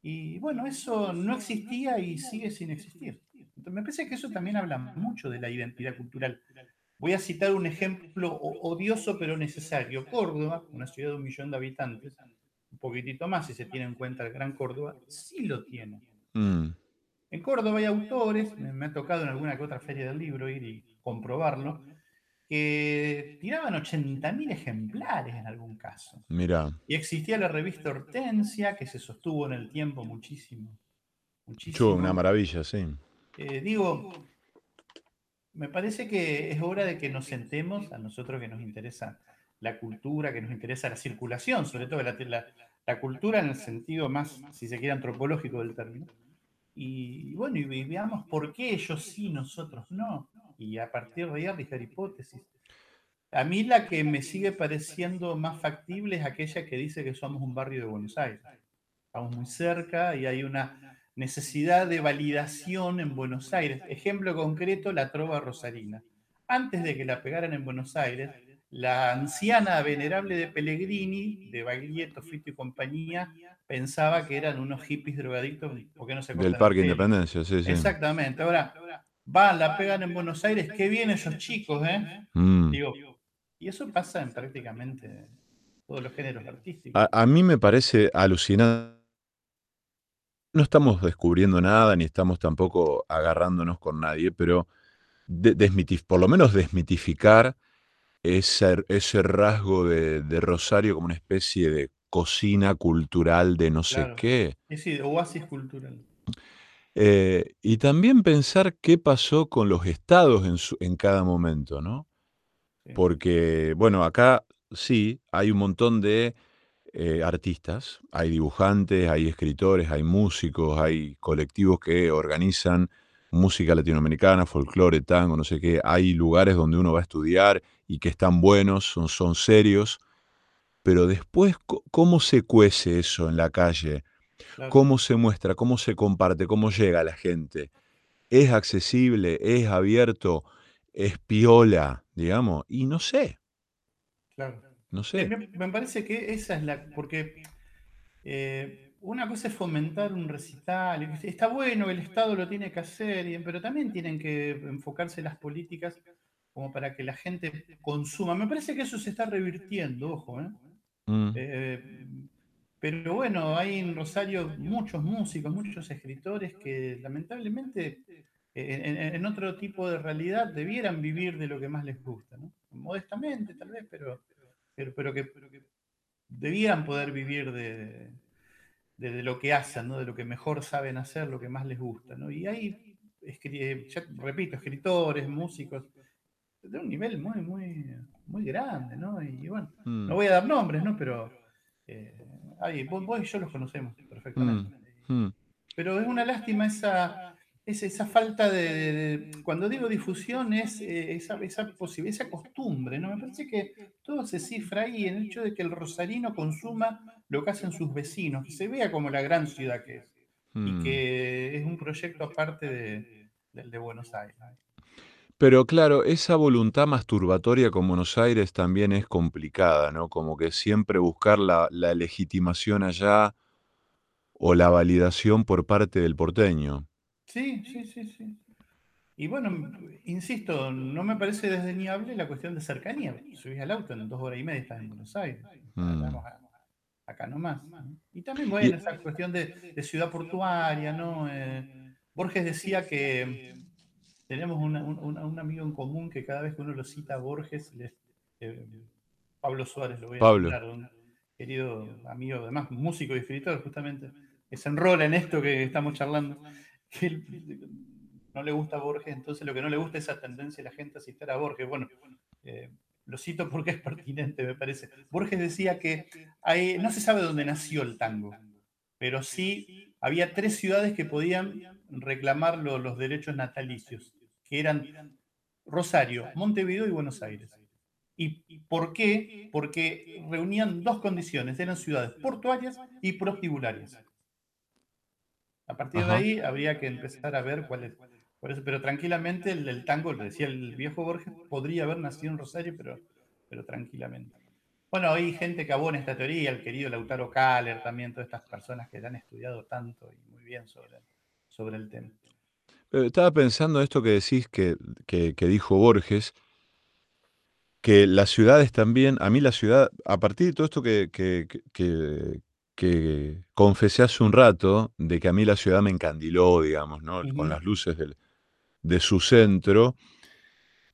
Y bueno, eso no existía y sigue sin existir. Entonces, me parece que eso también habla mucho de la identidad cultural. Voy a citar un ejemplo odioso pero necesario. Córdoba, una ciudad de un millón de habitantes, un poquitito más si se tiene en cuenta el Gran Córdoba, sí lo tiene. Mm. En Córdoba hay autores, me, ha tocado en alguna que otra feria del libro ir y comprobarlo, que tiraban 80.000 ejemplares en algún caso. Mira. Y existía la revista Hortensia, que se sostuvo en el tiempo muchísimo. muchísimo. una maravilla, sí. Eh, digo, me parece que es hora de que nos sentemos, a nosotros que nos interesa la cultura, que nos interesa la circulación, sobre todo la, la, cultura en el sentido más, si se quiere, antropológico del término. Y, bueno, y veamos por qué ellos sí, nosotros no y a partir de ahí arriesgar hipótesis. A mí la que me sigue pareciendo más factible es aquella que dice que somos un barrio de Buenos Aires. Estamos muy cerca y hay una necesidad de validación en Buenos Aires. Ejemplo concreto, la trova rosarina. Antes de que la pegaran en Buenos Aires, la anciana venerable de Pellegrini, de Baglietto, Fito y compañía, pensaba que eran unos hippies drogadictos porque no se Del Parque Independencia, sí, sí. Exactamente. Ahora, van, la pegan en Buenos Aires, qué bien esos chicos, ¿eh? Mm. Digo, y eso pasa en prácticamente todos los géneros artísticos. A, mí me parece alucinante. No estamos descubriendo nada, ni estamos tampoco agarrándonos con nadie, pero por lo menos desmitificar ese, ese rasgo de, Rosario como una especie de cocina cultural de no sé qué. Sí, sí, oasis cultural. Eh, y también pensar qué pasó con los estados en, cada momento, ¿no? Porque, bueno, acá sí hay un montón de eh, artistas, hay dibujantes, hay escritores, hay músicos, hay colectivos que organizan música latinoamericana, folclore, tango, no sé qué. Hay lugares donde uno va a estudiar y que están buenos, son, son serios. Pero después, ¿cómo se cuece eso en la calle? ¿Cómo se muestra? ¿Cómo se comparte? ¿Cómo llega a la gente? ¿Es accesible? ¿Es abierto? ¿Es piola? Digamos. Y no sé. Claro. No sé. Me, parece que esa es la. Porque eh, una cosa es fomentar un recital. Está bueno, el Estado lo tiene que hacer, pero también tienen que enfocarse las políticas como para que la gente consuma. Me parece que eso se está revirtiendo, ojo. ¿eh? Mm. eh pero bueno, hay en Rosario muchos músicos, muchos escritores que lamentablemente en, otro tipo de realidad debieran vivir de lo que más les gusta, ¿no? Modestamente, tal vez, pero, pero, pero, que, debieran poder vivir de, de, lo que hacen, ¿no? De lo que mejor saben hacer, lo que más les gusta, ¿no? Y hay, ya repito, escritores, músicos, de un nivel muy, muy, muy grande, ¿no? Y bueno, no mm. voy a dar nombres, ¿no? Pero eh, vos, y yo los conocemos perfectamente. Mm, mm. Pero es una lástima esa, esa, falta de, Cuando digo difusión, es eh, esa, esa, esa costumbre, ¿no? Me parece que todo se cifra ahí en el hecho de que el rosarino consuma lo que hacen sus vecinos, que se vea como la gran ciudad que es. Y que es un proyecto aparte de, del de Buenos Aires. Pero claro, esa voluntad masturbatoria con Buenos Aires también es complicada, ¿no? Como que siempre buscar la, legitimación allá o la validación por parte del porteño. Sí, sí, sí, sí. Y bueno, insisto, no me parece desdeñable la cuestión de cercanía. Subís al auto en dos horas y media, estás en Buenos Aires. Mm. acá nomás. Y también, bueno, esa cuestión de, ciudad portuaria, ¿no? Eh, Borges decía que tenemos un, amigo en común que cada vez que uno lo cita a Borges, eh, Pablo Suárez, lo voy a Pablo. un querido amigo, además músico y escritor, justamente, que se enrola en esto que estamos charlando, que no le gusta a Borges, entonces lo que no le gusta es esa tendencia de la gente a citar a Borges. Bueno, eh, lo cito porque es pertinente, me parece. Borges decía que no se sabe dónde nació el tango, pero sí había tres ciudades que podían reclamar los derechos natalicios que eran Rosario, Montevideo y Buenos Aires. ¿Y por qué? Porque reunían dos condiciones, eran ciudades portuarias y prostibularias. A partir de ahí habría que empezar a ver cuál es. pero tranquilamente el, tango, lo decía el viejo Borges, podría haber nacido en Rosario, pero, pero tranquilamente. Bueno, hay gente que abona esta teoría, el querido Lautaro Kahler, también todas estas personas que han estudiado tanto y muy bien sobre, sobre el tema. Eh, estaba pensando esto que decís que, que, dijo Borges, que las ciudades también, a mí la ciudad, a partir de todo esto que, que, que, confesé hace un rato, de que a mí la ciudad me encandiló, digamos, ¿no? con las luces de su centro,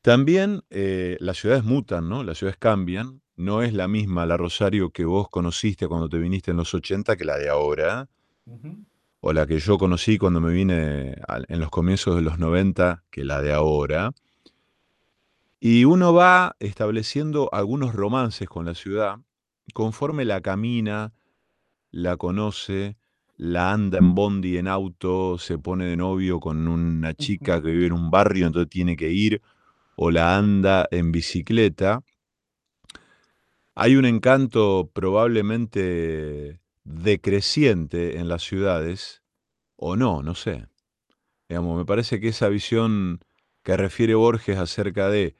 también eh, las ciudades mutan, ¿no? Las ciudades cambian. No es la misma la Rosario que vos conociste cuando te viniste en los 80 que la de ahora o la que yo conocí cuando me vine en los comienzos de los 90 que la de ahora. Y uno va estableciendo algunos romances con la ciudad conforme la camina, la conoce, la anda en bondi, en auto, se pone de novio con una chica que vive en un barrio, entonces tiene que ir, o la anda en bicicleta. Hay un encanto probablemente decreciente en las ciudades, o no, no sé. Digamos, me parece que esa visión que refiere Borges acerca de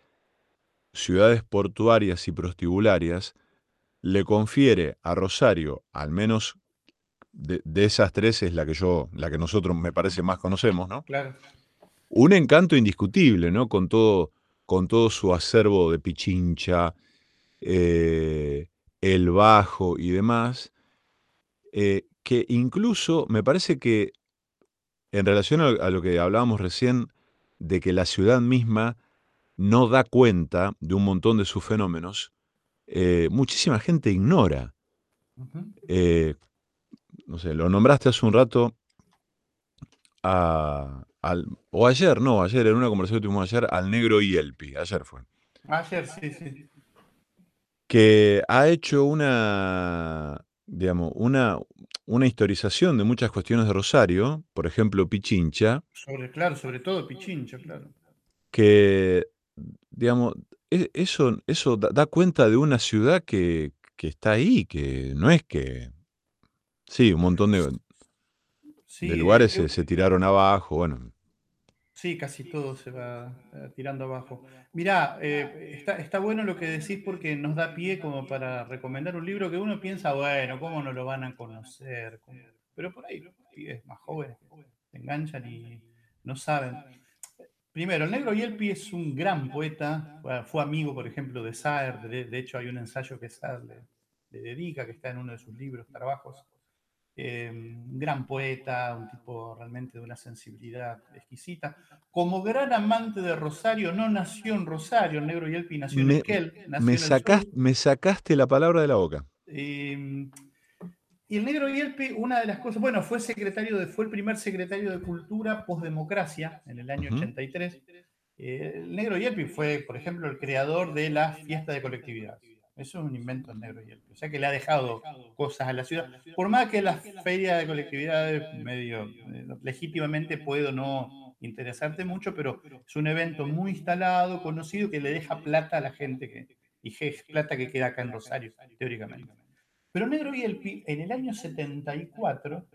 ciudades portuarias y prostibularias le confiere a Rosario, al menos de, esas tres es la que yo, la que nosotros me parece más conocemos, ¿no? Claro. Un encanto indiscutible, ¿no? Con todo, con todo su acervo de pichincha, eh, el bajo y demás, eh, que incluso me parece que en relación a, lo que hablábamos recién, de que la ciudad misma no da cuenta de un montón de sus fenómenos, eh, muchísima gente ignora. Eh, no sé, lo nombraste hace un rato, o ayer, no, ayer, en una conversación que tuvimos ayer, al negro Yelpi, ayer fue. Ayer, sí, sí. Que ha hecho una, digamos, una, una historización de muchas cuestiones de Rosario, por ejemplo, Pichincha. Sobre, claro, sobre todo Pichincha, claro. Que, digamos, e, eso, eso da cuenta de una ciudad que, que está ahí, que no es que... Sí, un montón de, de lugares se, se, tiraron abajo, bueno, Sí, casi todo se va eh, tirando abajo. Mirá, eh, está, bueno lo que decís porque nos da pie como para recomendar un libro que uno piensa, bueno, ¿cómo no lo van a conocer? Pero por ahí es más jóvenes se enganchan y no saben. Primero, el negro Yelpi es un gran poeta, fue amigo, por ejemplo, de Saer, de, hecho hay un ensayo que Saer le, dedica, que está en uno de sus libros, trabajos. Un gran poeta, un tipo realmente de una sensibilidad exquisita. Como gran amante de Rosario, no nació en Rosario, el negro Yelpi nació en Esquel. me, me sacaste la palabra de la boca. Em, y el negro Yelpi, una de las cosas, bueno, fue secretario de, fue el primer secretario de Cultura postdemocracia en el año 83. Eh, el negro Yelpi fue, por ejemplo, el creador de la fiesta de colectividad. Eso es un invento del negro Yelpi. O sea que le ha dejado cosas a la ciudad. Por más que la feria de colectividad medio eh, legítimamente puedo no interesarte mucho, pero es un evento muy instalado, conocido, que le deja plata a la gente que, y es plata que queda acá en Rosario, teóricamente. Pero Negro Yelpi, en el año 74,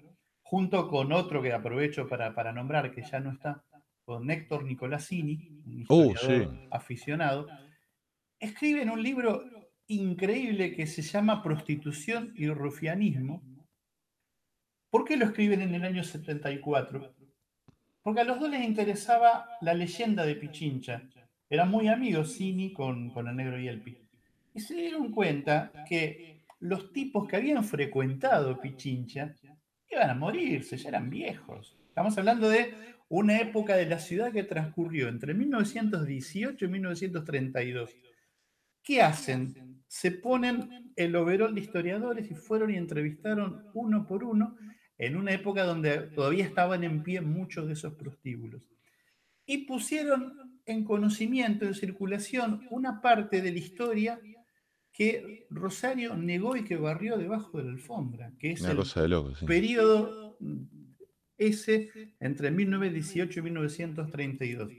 junto con otro que aprovecho para, para nombrar, que ya no está, con Héctor Nicolasini, un oh, historiador aficionado, escriben un libro increíble que se llama Prostitución y Rufianismo. ¿Por qué lo escriben en el año 74? Porque a los dos les interesaba la leyenda de Pichincha. Eran muy amigos Cini con, con el negro Yelpi. Y se dieron cuenta que los tipos que habían frecuentado Pichincha iban a morirse, ya eran viejos. Estamos hablando de una época de la ciudad que transcurrió entre 1918 y 1932. ¿Qué hacen? Se ponen el overol de historiadores y fueron y entrevistaron uno por uno en una época donde todavía estaban en pie muchos de esos prostíbulos. Y pusieron en conocimiento, en circulación, una parte de la historia que Rosario negó y que barrió debajo de la alfombra, que es el periodo ese entre 1918 y 1932.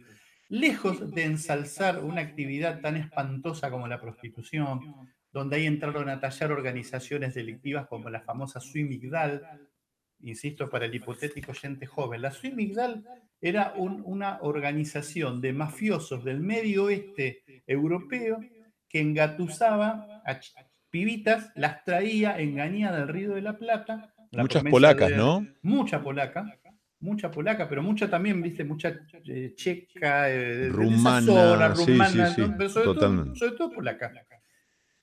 Lejos de ensalzar una actividad tan espantosa como la prostitución, donde ahí entraron a tallar organizaciones delictivas como la famosa Suimigdal, insisto, para el hipotético oyente joven, la Suimigdal era una organización de mafiosos del medio oeste europeo que engatusaba a pibitas, las traía engañadas del Río de la Plata. Muchas polacas, ¿no? Mucha polaca, mucha polaca, pero mucha también, viste, mucha eh, checa, eh, rumana, rumana, pero sobre todo, polaca.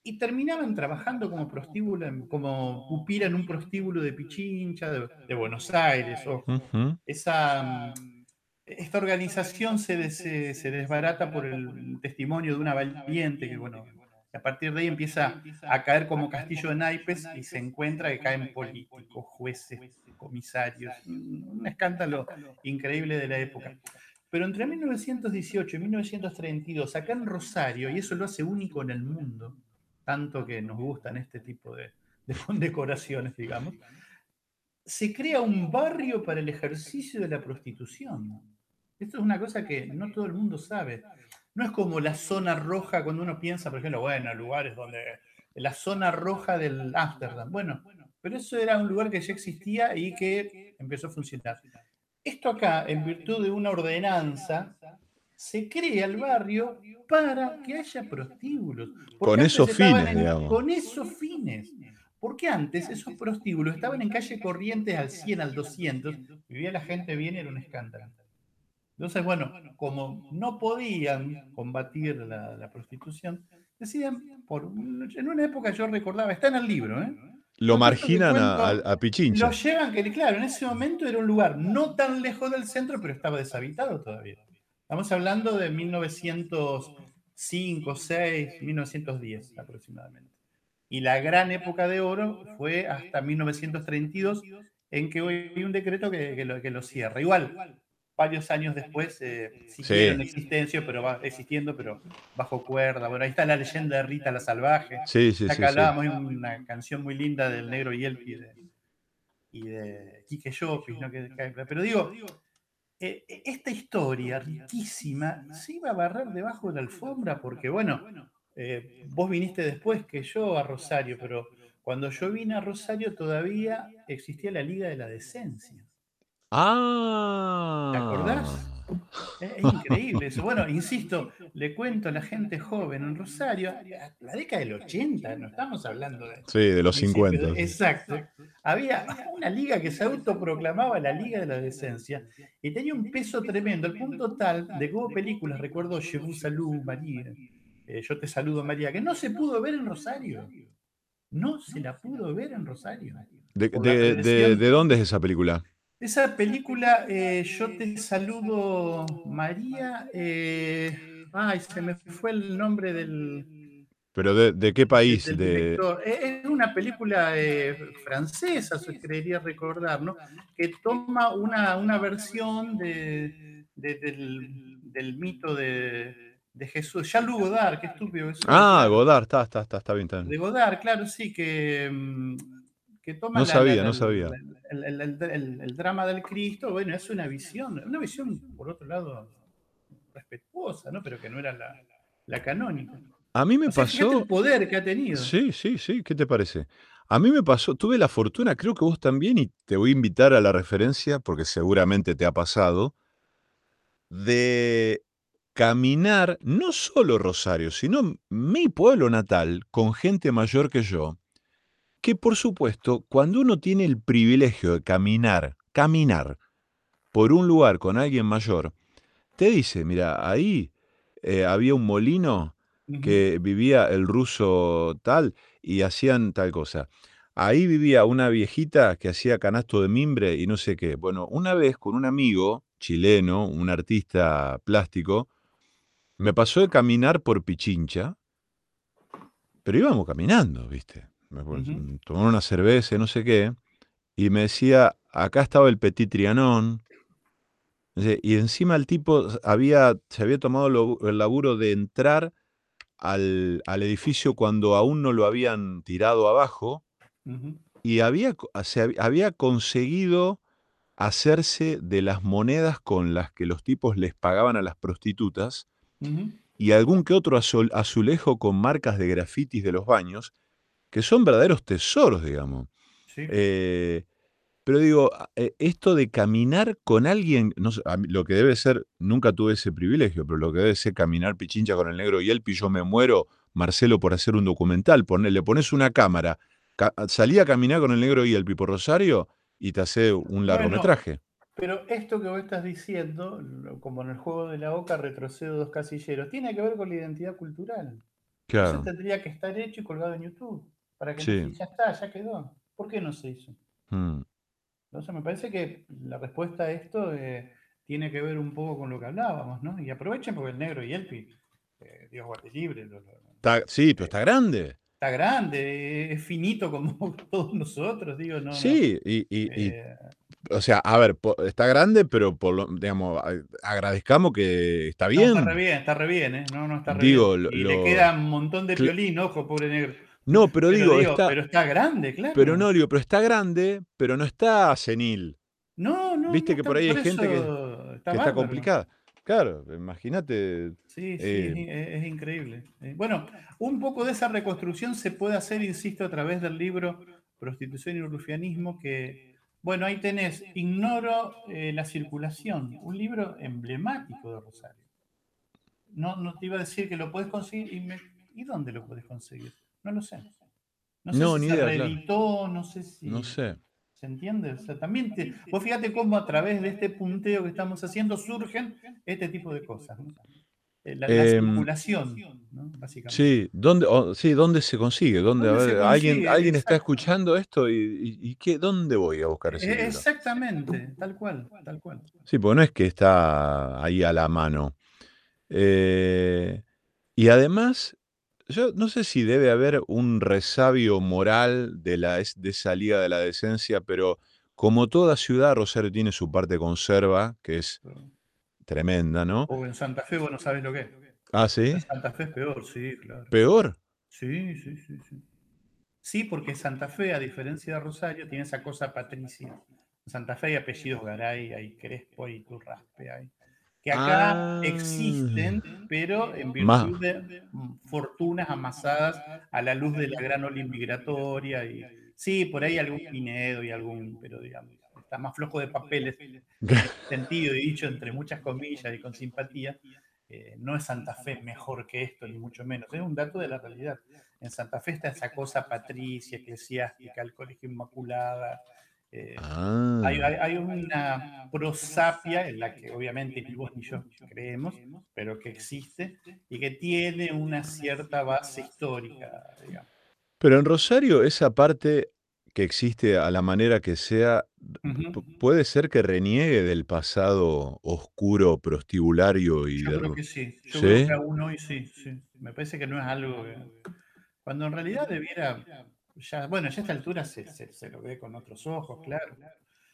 Y terminaban trabajando como prostíbulo, como pupila en un prostíbulo de Pichincha, de, Buenos Aires. Esa, esta organización se, se, desbarata por el testimonio de una valiente que, bueno, a partir de ahí empieza a caer como castillo de naipes y se encuentra que caen políticos, jueces, comisarios. Un escándalo increíble de la época. Pero entre 1918 y 1932, acá en Rosario, y eso lo hace único en el mundo, tanto que nos gustan este tipo de, de condecoraciones, digamos, se crea un barrio para el ejercicio de la prostitución. Esto es una cosa que no todo el mundo sabe. No es como la zona roja cuando uno piensa, por ejemplo, bueno, lugares donde la zona roja del Ámsterdam. Bueno, pero eso era un lugar que ya existía y que empezó a funcionar. Esto acá, en virtud de una ordenanza, se crea el barrio para que haya prostíbulos. Con esos fines, digamos. Con esos fines. Porque antes esos prostíbulos estaban en calle Corrientes al 100, al 200, vivía la gente bien, era un escándalo. Entonces, bueno, como no podían combatir la, prostitución, decían, por, en una época yo recordaba, está en el libro, ¿eh? Lo marginan a, Pichincha. Lo llevan, que claro, en ese momento era un lugar no tan lejos del centro, pero estaba deshabitado todavía. Estamos hablando de 1905, 6, 1910 aproximadamente. Y la gran época de oro fue hasta 1932, en que hoy hay un decreto que, lo, que lo cierra. Igual, varios años después eh, siguieron existencia, pero va existiendo, pero bajo cuerda. Bueno, ahí está la leyenda de Rita la Salvaje. Sí, sí, Acá hablábamos de una canción muy linda del Negro Yelpi y de, y de Quique Llopis, ¿no? pero digo, eh, esta historia riquísima se iba a barrer debajo de la alfombra porque, bueno, eh, vos viniste después que yo a Rosario, pero cuando yo vine a Rosario todavía existía la Liga de la Decencia. Ah. ¿Te acordás? Es, increíble eso. Bueno, insisto, le cuento a la gente joven en Rosario, la década del 80, no estamos hablando de... Sí, de los 50. Exacto. Había una liga que se autoproclamaba la Liga de la Decencia y tenía un peso tremendo, al punto tal de que hubo películas, recuerdo Je vous salud, María, eh, Yo te saludo, María, que no se pudo ver en Rosario. no se la pudo ver en Rosario. ¿De, de- de dónde es esa película? Esa película, eh, Yo te saludo, María. eh, ay, se me fue el nombre del, ¿Pero de, de qué país? De, director. Es una película eh, francesa, se creería recordar, ¿no? Que toma una, una versión de, de- del, del mito de, de Jesús. Ya Lugo Godard, qué estúpido. ah. Godard, está, está, está, está bien. está bien. De Godard, claro, sí, que, mm, que toma No sabía, la- no sabía. El, el- el- el- el drama del Cristo, bueno, es una visión, una visión, por otro lado, respetuosa, ¿no? Pero que no era la, la canónica. A mí me O sea, fíjate pasó... el poder que ha tenido. Sí, sí, sí, ¿qué te parece? A mí me pasó, tuve la fortuna, creo que vos también, y te voy a invitar a la referencia, porque seguramente te ha pasado, de caminar no solo Rosario, sino mi pueblo natal con gente mayor que yo, que por supuesto, cuando uno tiene el privilegio de caminar, caminar por un lugar con alguien mayor, te dice, mira, ahí eh, había un molino que vivía el ruso tal y hacían tal cosa. Ahí vivía una viejita que hacía canasto de mimbre y no sé qué. Bueno, una vez con un amigo chileno, un artista plástico, me pasó de caminar por Pichincha, pero íbamos caminando, ¿viste? Me tomar una cerveza, y no sé qué, y me decía, acá estaba el Petit Trianon, Dice, y encima el tipo había, se había tomado lo- el laburo de entrar al, al edificio cuando aún no lo habían tirado abajo y había, se hab- había conseguido hacerse de las monedas con las que los tipos les pagaban a las prostitutas y algún que otro azul- azulejo con marcas de grafitis de los baños, que son verdaderos tesoros, digamos. Sí. Eh, pero digo, eh, esto de caminar con alguien, no sé, lo que debe ser, nunca tuve ese privilegio, pero lo que debe ser caminar pichincha con el negro Yelpi, yo me muero, Marcelo, por hacer un documental, poner- le pones una cámara, ca- salí a caminar con el negro Yelpi por Rosario y te hace un Bueno, largometraje. pero esto que vos estás diciendo, como en el juego de la oca, retrocedo dos casilleros, tiene que ver con la identidad cultural. Eso Claro, tendría que estar hecho y colgado en YouTube, para que sí. ya está, ya quedó. ¿Por qué no se hizo? mm. Entonces me parece que la respuesta a esto eh, tiene que ver un poco con lo que hablábamos, ¿no? Y aprovechen porque el negro y Elpi, eh, Dios guarde libre, lo- lo- Está- sí, pero eh, está grande. está grande, es finito como todos nosotros, digo, no. Sí, y, y- y, eh, o sea, a ver, está grande, pero por lo, digamos, agradezcamos que está no, está re bien. bien, está re bien, ¿eh? No, no, está re Digo, bien. Y le queda un montón de violín, ojo, pobre negro. No, pero Pero digo, digo, está, pero está grande, pero claro. no, digo, pero está grande, pero no está senil. No, no, Viste no, que por ahí por hay gente que, está que está bárbaro. complicada. Claro, imagínate. Sí, sí, es, eh, es- es increíble. Eh, Bueno, un poco de esa reconstrucción se puede hacer, insisto, a través del libro Prostitución y Rufianismo, que, bueno, ahí tenés Ignoro eh, la circulación, un libro emblemático de Rosario. No, no te iba a decir que lo puedes conseguir, y, me- ¿y dónde lo puedes conseguir? No lo sé. No sé no, si ni se idea, claro. reeditó, no sé si... No sé. ¿Se entiende? O sea, también te- vos fíjate cómo a través de este punteo que estamos haciendo surgen este tipo de cosas. ¿no? Eh, La, la Em, circulación, ¿no? Básicamente. sí, ¿dónde, o- sí, ¿dónde se consigue? ¿Dónde, a ¿Dónde se ver, alguien, consigue? alguien está Exacto. escuchando esto y, y- y qué, ¿dónde voy a buscar ese Eh, libro? Exactamente, tal cual, tal cual. Sí, porque no es que está ahí a la mano. Eh, y además, yo no sé si debe haber un resabio moral de, la, es- de esa liga de la decencia, pero como toda ciudad, Rosario tiene su parte conserva, que es tremenda, ¿no? O en Santa Fe, vos no sabés lo que es. Ah, sí. En Santa Fe es peor, sí, claro. ¿Peor? Sí, sí, sí, sí. Sí, porque Santa Fe, a diferencia de Rosario, tiene esa cosa patricia. En Santa Fe hay apellidos Garay, hay Crespo, hay Turraspe, hay. Que acá Ah. existen, pero en Más- virtud de mm, fortunas amasadas a la luz de la gran ola inmigratoria. Y, sí, por ahí algún Pinedo y algún, pero digamos, está más flojo de papeles sentido, y dicho entre muchas comillas y con simpatía. eh, no es Santa Fe mejor que esto, ni mucho menos. Es un dato de la realidad. En Santa Fe está esa cosa patricia, eclesiástica, el colegio inmaculada. Eh, Ah. hay, hay- hay una prosapia en la que obviamente ni vos ni yo creemos, pero que existe y que tiene una cierta base histórica, digamos. Pero en Rosario, esa parte que existe a la manera que sea. ¿puede ser que reniegue del pasado oscuro, prostibulario y Yo de creo que sí, yo creo que sí? aún hoy sí, sí. Me parece que no es algo que cuando en realidad debiera ya bueno, ya a esta altura se se se lo ve con otros ojos, claro.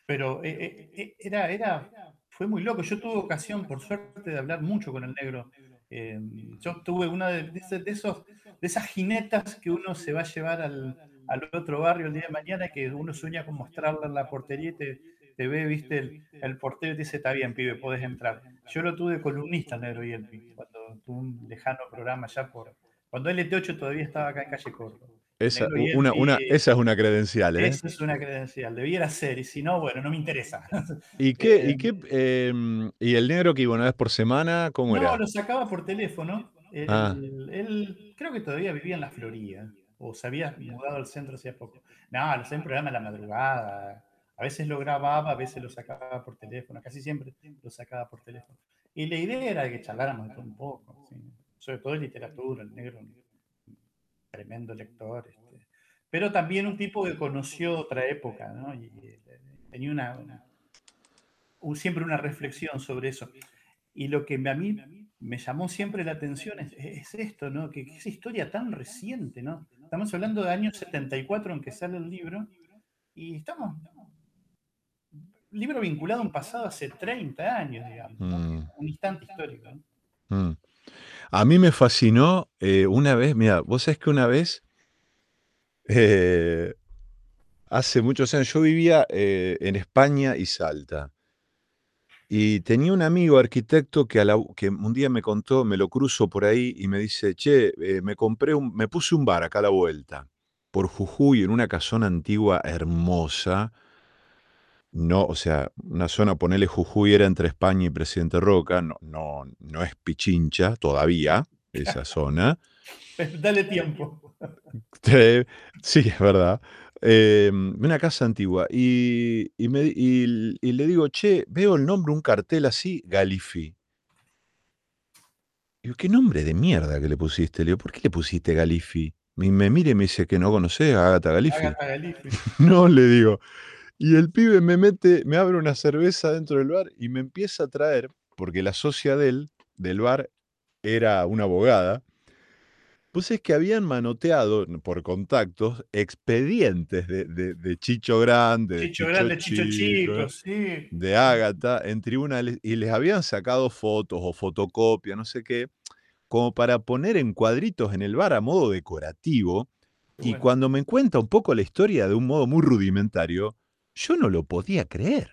Pero, eh eh eh, era era fue muy loco. Yo tuve ocasión, por suerte, de hablar mucho con el negro. Em, yo tuve una de de de esos de esas jinetas que uno se va a llevar al al otro barrio el día de mañana, que uno sueña con mostrarla en la portería y te te ve, viste, el el portero y te dice: "Está bien, pibe, podés entrar". Yo lo tuve columnista negro Bielpi, cuando tuvo un lejano programa allá por cuando LT8 todavía estaba acá en Calle Córdoba. Esa una una esa es una credencial, ¿eh? eso es una credencial, debiera ser, y si no, bueno, no me interesa. ¿Y qué y qué, em, y el negro que iba una vez por semana, cómo No, era? lo sacaba por teléfono. Ah. Él él creo que todavía vivía en La Florida, o se había mudado al centro hacía poco. No, lo hacía en programa en la madrugada. A veces lo grababa, a veces lo sacaba por teléfono, casi siempre lo sacaba por teléfono. Y la idea era que charláramos de todo un poco, sí, sobre todo de literatura, el negro, tremendo lector, este, pero también un tipo que conoció otra época, ¿no? Y, eh, tenía una una un siempre una reflexión sobre eso. Y lo que a mí me llamó siempre la atención es es esto, ¿no? Que que esa historia tan reciente, ¿no? Estamos hablando de año 74 en que sale el libro, y estamos libro vinculado a un pasado hace 30 años, digamos, ¿no? Mm. Un instante histórico, ¿no? Mm. A mí me fascinó, eh, una vez, mira, vos sabés que una vez eh, hace muchos años, yo vivía, eh, en España y Salta. Y tenía un amigo arquitecto que que un día me contó, me lo cruzo por ahí y me dice: "Che, me compré un me puse un bar acá a la vuelta, por Jujuy, en una casona antigua hermosa". No, o sea, una zona, ponele Jujuy era entre España y Presidente Roca, no no no es Pichincha todavía, esa zona. Dale tiempo. Sí, es verdad. Em, una casa antigua. Y y me y l y le digo: "Che, veo el nombre, un cartel así, Galifi". Digo: "¿Qué nombre de mierda que le pusiste?". Le digo: "¿Por qué le pusiste Galifi?". Y me mira y me dice: "¿Que no conocés a Agatha Galifi?". Agatha Galifi. "No", le digo. Y el pibe me mete me abre una cerveza dentro del bar y me empieza a traer, porque la socia de él, del bar, era una abogada. Vos sabés que habían manoteado, por contactos, expedientes de de de Chicho Grande, de Chicho Chicho Grande, Chicho Chico, Chico, sí. de Ágata, en tribunales, y les habían sacado fotos o fotocopias, no sé qué, como para poner en cuadritos en el bar a modo decorativo. Y cuando me cuenta un poco la historia de un modo muy rudimentario, yo no lo podía creer.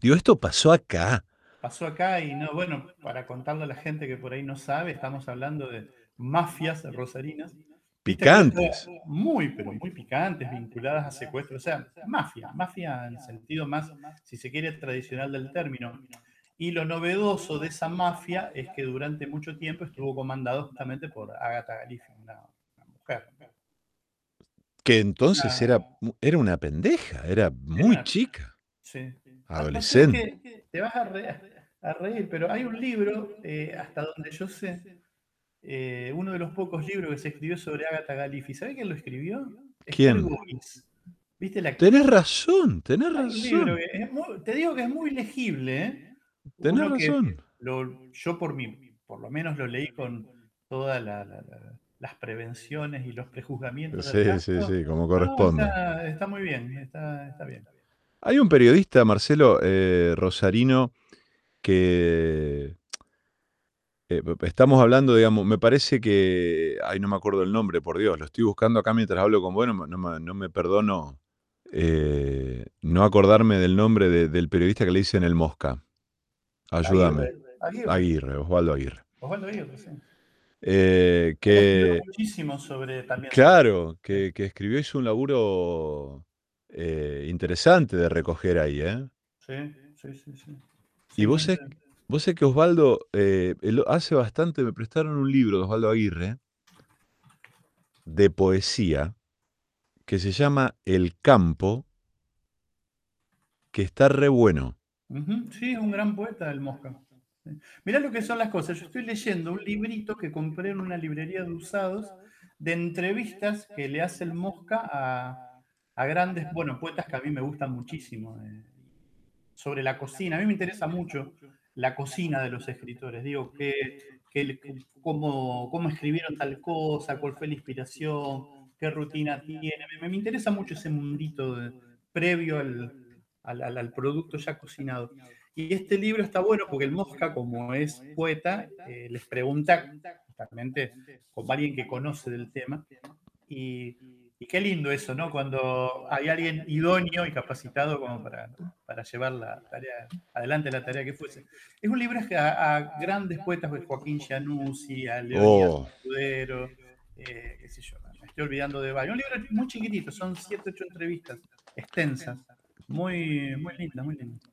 Digo, esto pasó acá. Pasó acá y no, bueno, para contarle a la gente que por ahí no sabe, estamos hablando de mafias rosarinas. Picantes. muy, pero muy picantes, vinculadas a secuestros, o sea, mafia, mafia en el sentido más, si se quiere, tradicional del término. Y lo novedoso de esa mafia es que durante mucho tiempo estuvo comandado justamente por Agatha Galifi, una una mujer. Que entonces Una era era una pendeja, era muy Era chica. sí. Adolescente. que te vas a re a reír, pero hay un libro, eh, hasta donde yo sé, eh, uno de los pocos libros que se escribió sobre Agatha Galifi, ¿sabés quién lo escribió? ¿Quién? ¿Viste la Tenés razón, tenés razón. muy te digo que es muy legible, ¿eh? Tenés Uno razón. lo yo por mí, por lo menos lo leí con toda la la la las prevenciones y los prejuzgamientos del Sí, sí, sí, como No, corresponde. está está muy bien, está está bien. Hay un periodista, Marcelo, eh, rosarino, que eh, estamos hablando, digamos, me parece que, ay, no me acuerdo el nombre, por Dios, lo estoy buscando acá mientras hablo con vos, no me no no me perdono, eh, no acordarme del nombre de del periodista que le dicen el Mosca. Ayúdame. Aguirre, Aguirre. Aguirre, Osvaldo Aguirre. Osvaldo Aguirre, sí. Eh, que muchísimo sobre también sobre claro, que que escribió, hizo un laburo, eh, interesante de recoger ahí, ¿eh? Sí, sí, sí, sí. Y Sí, vos interesante. vos que Osvaldo, eh, hace bastante me prestaron un libro de Osvaldo Aguirre de poesía, que se llama El campo que está re bueno. Sí, es un gran poeta el Mosca. Mirá lo que son las cosas, yo estoy leyendo un librito que compré en una librería de usados de entrevistas que le hace el Mosca a, a grandes, bueno, poetas que a mí me gustan muchísimo, eh, sobre la cocina. A mí me interesa mucho la cocina de los escritores. Digo, que, cómo, cómo, escribieron tal cosa, cuál fue la inspiración, qué rutina tiene. Me, me interesa mucho ese mundito previo al, al, al, producto ya cocinado. Y este libro está bueno porque el Mosca, como es poeta, eh, les pregunta justamente con alguien que conoce del tema. Y, y, qué lindo eso, ¿no? Cuando hay alguien idóneo y capacitado como para, para llevar la tarea, adelante la tarea que fuese. Es un libro que a, grandes poetas, pues Joaquín Januzzi, a León oh. eh, qué sé yo, me estoy olvidando de varios. Un libro muy chiquitito, son 7, 8 entrevistas extensas, muy, muy lindas, muy lindas.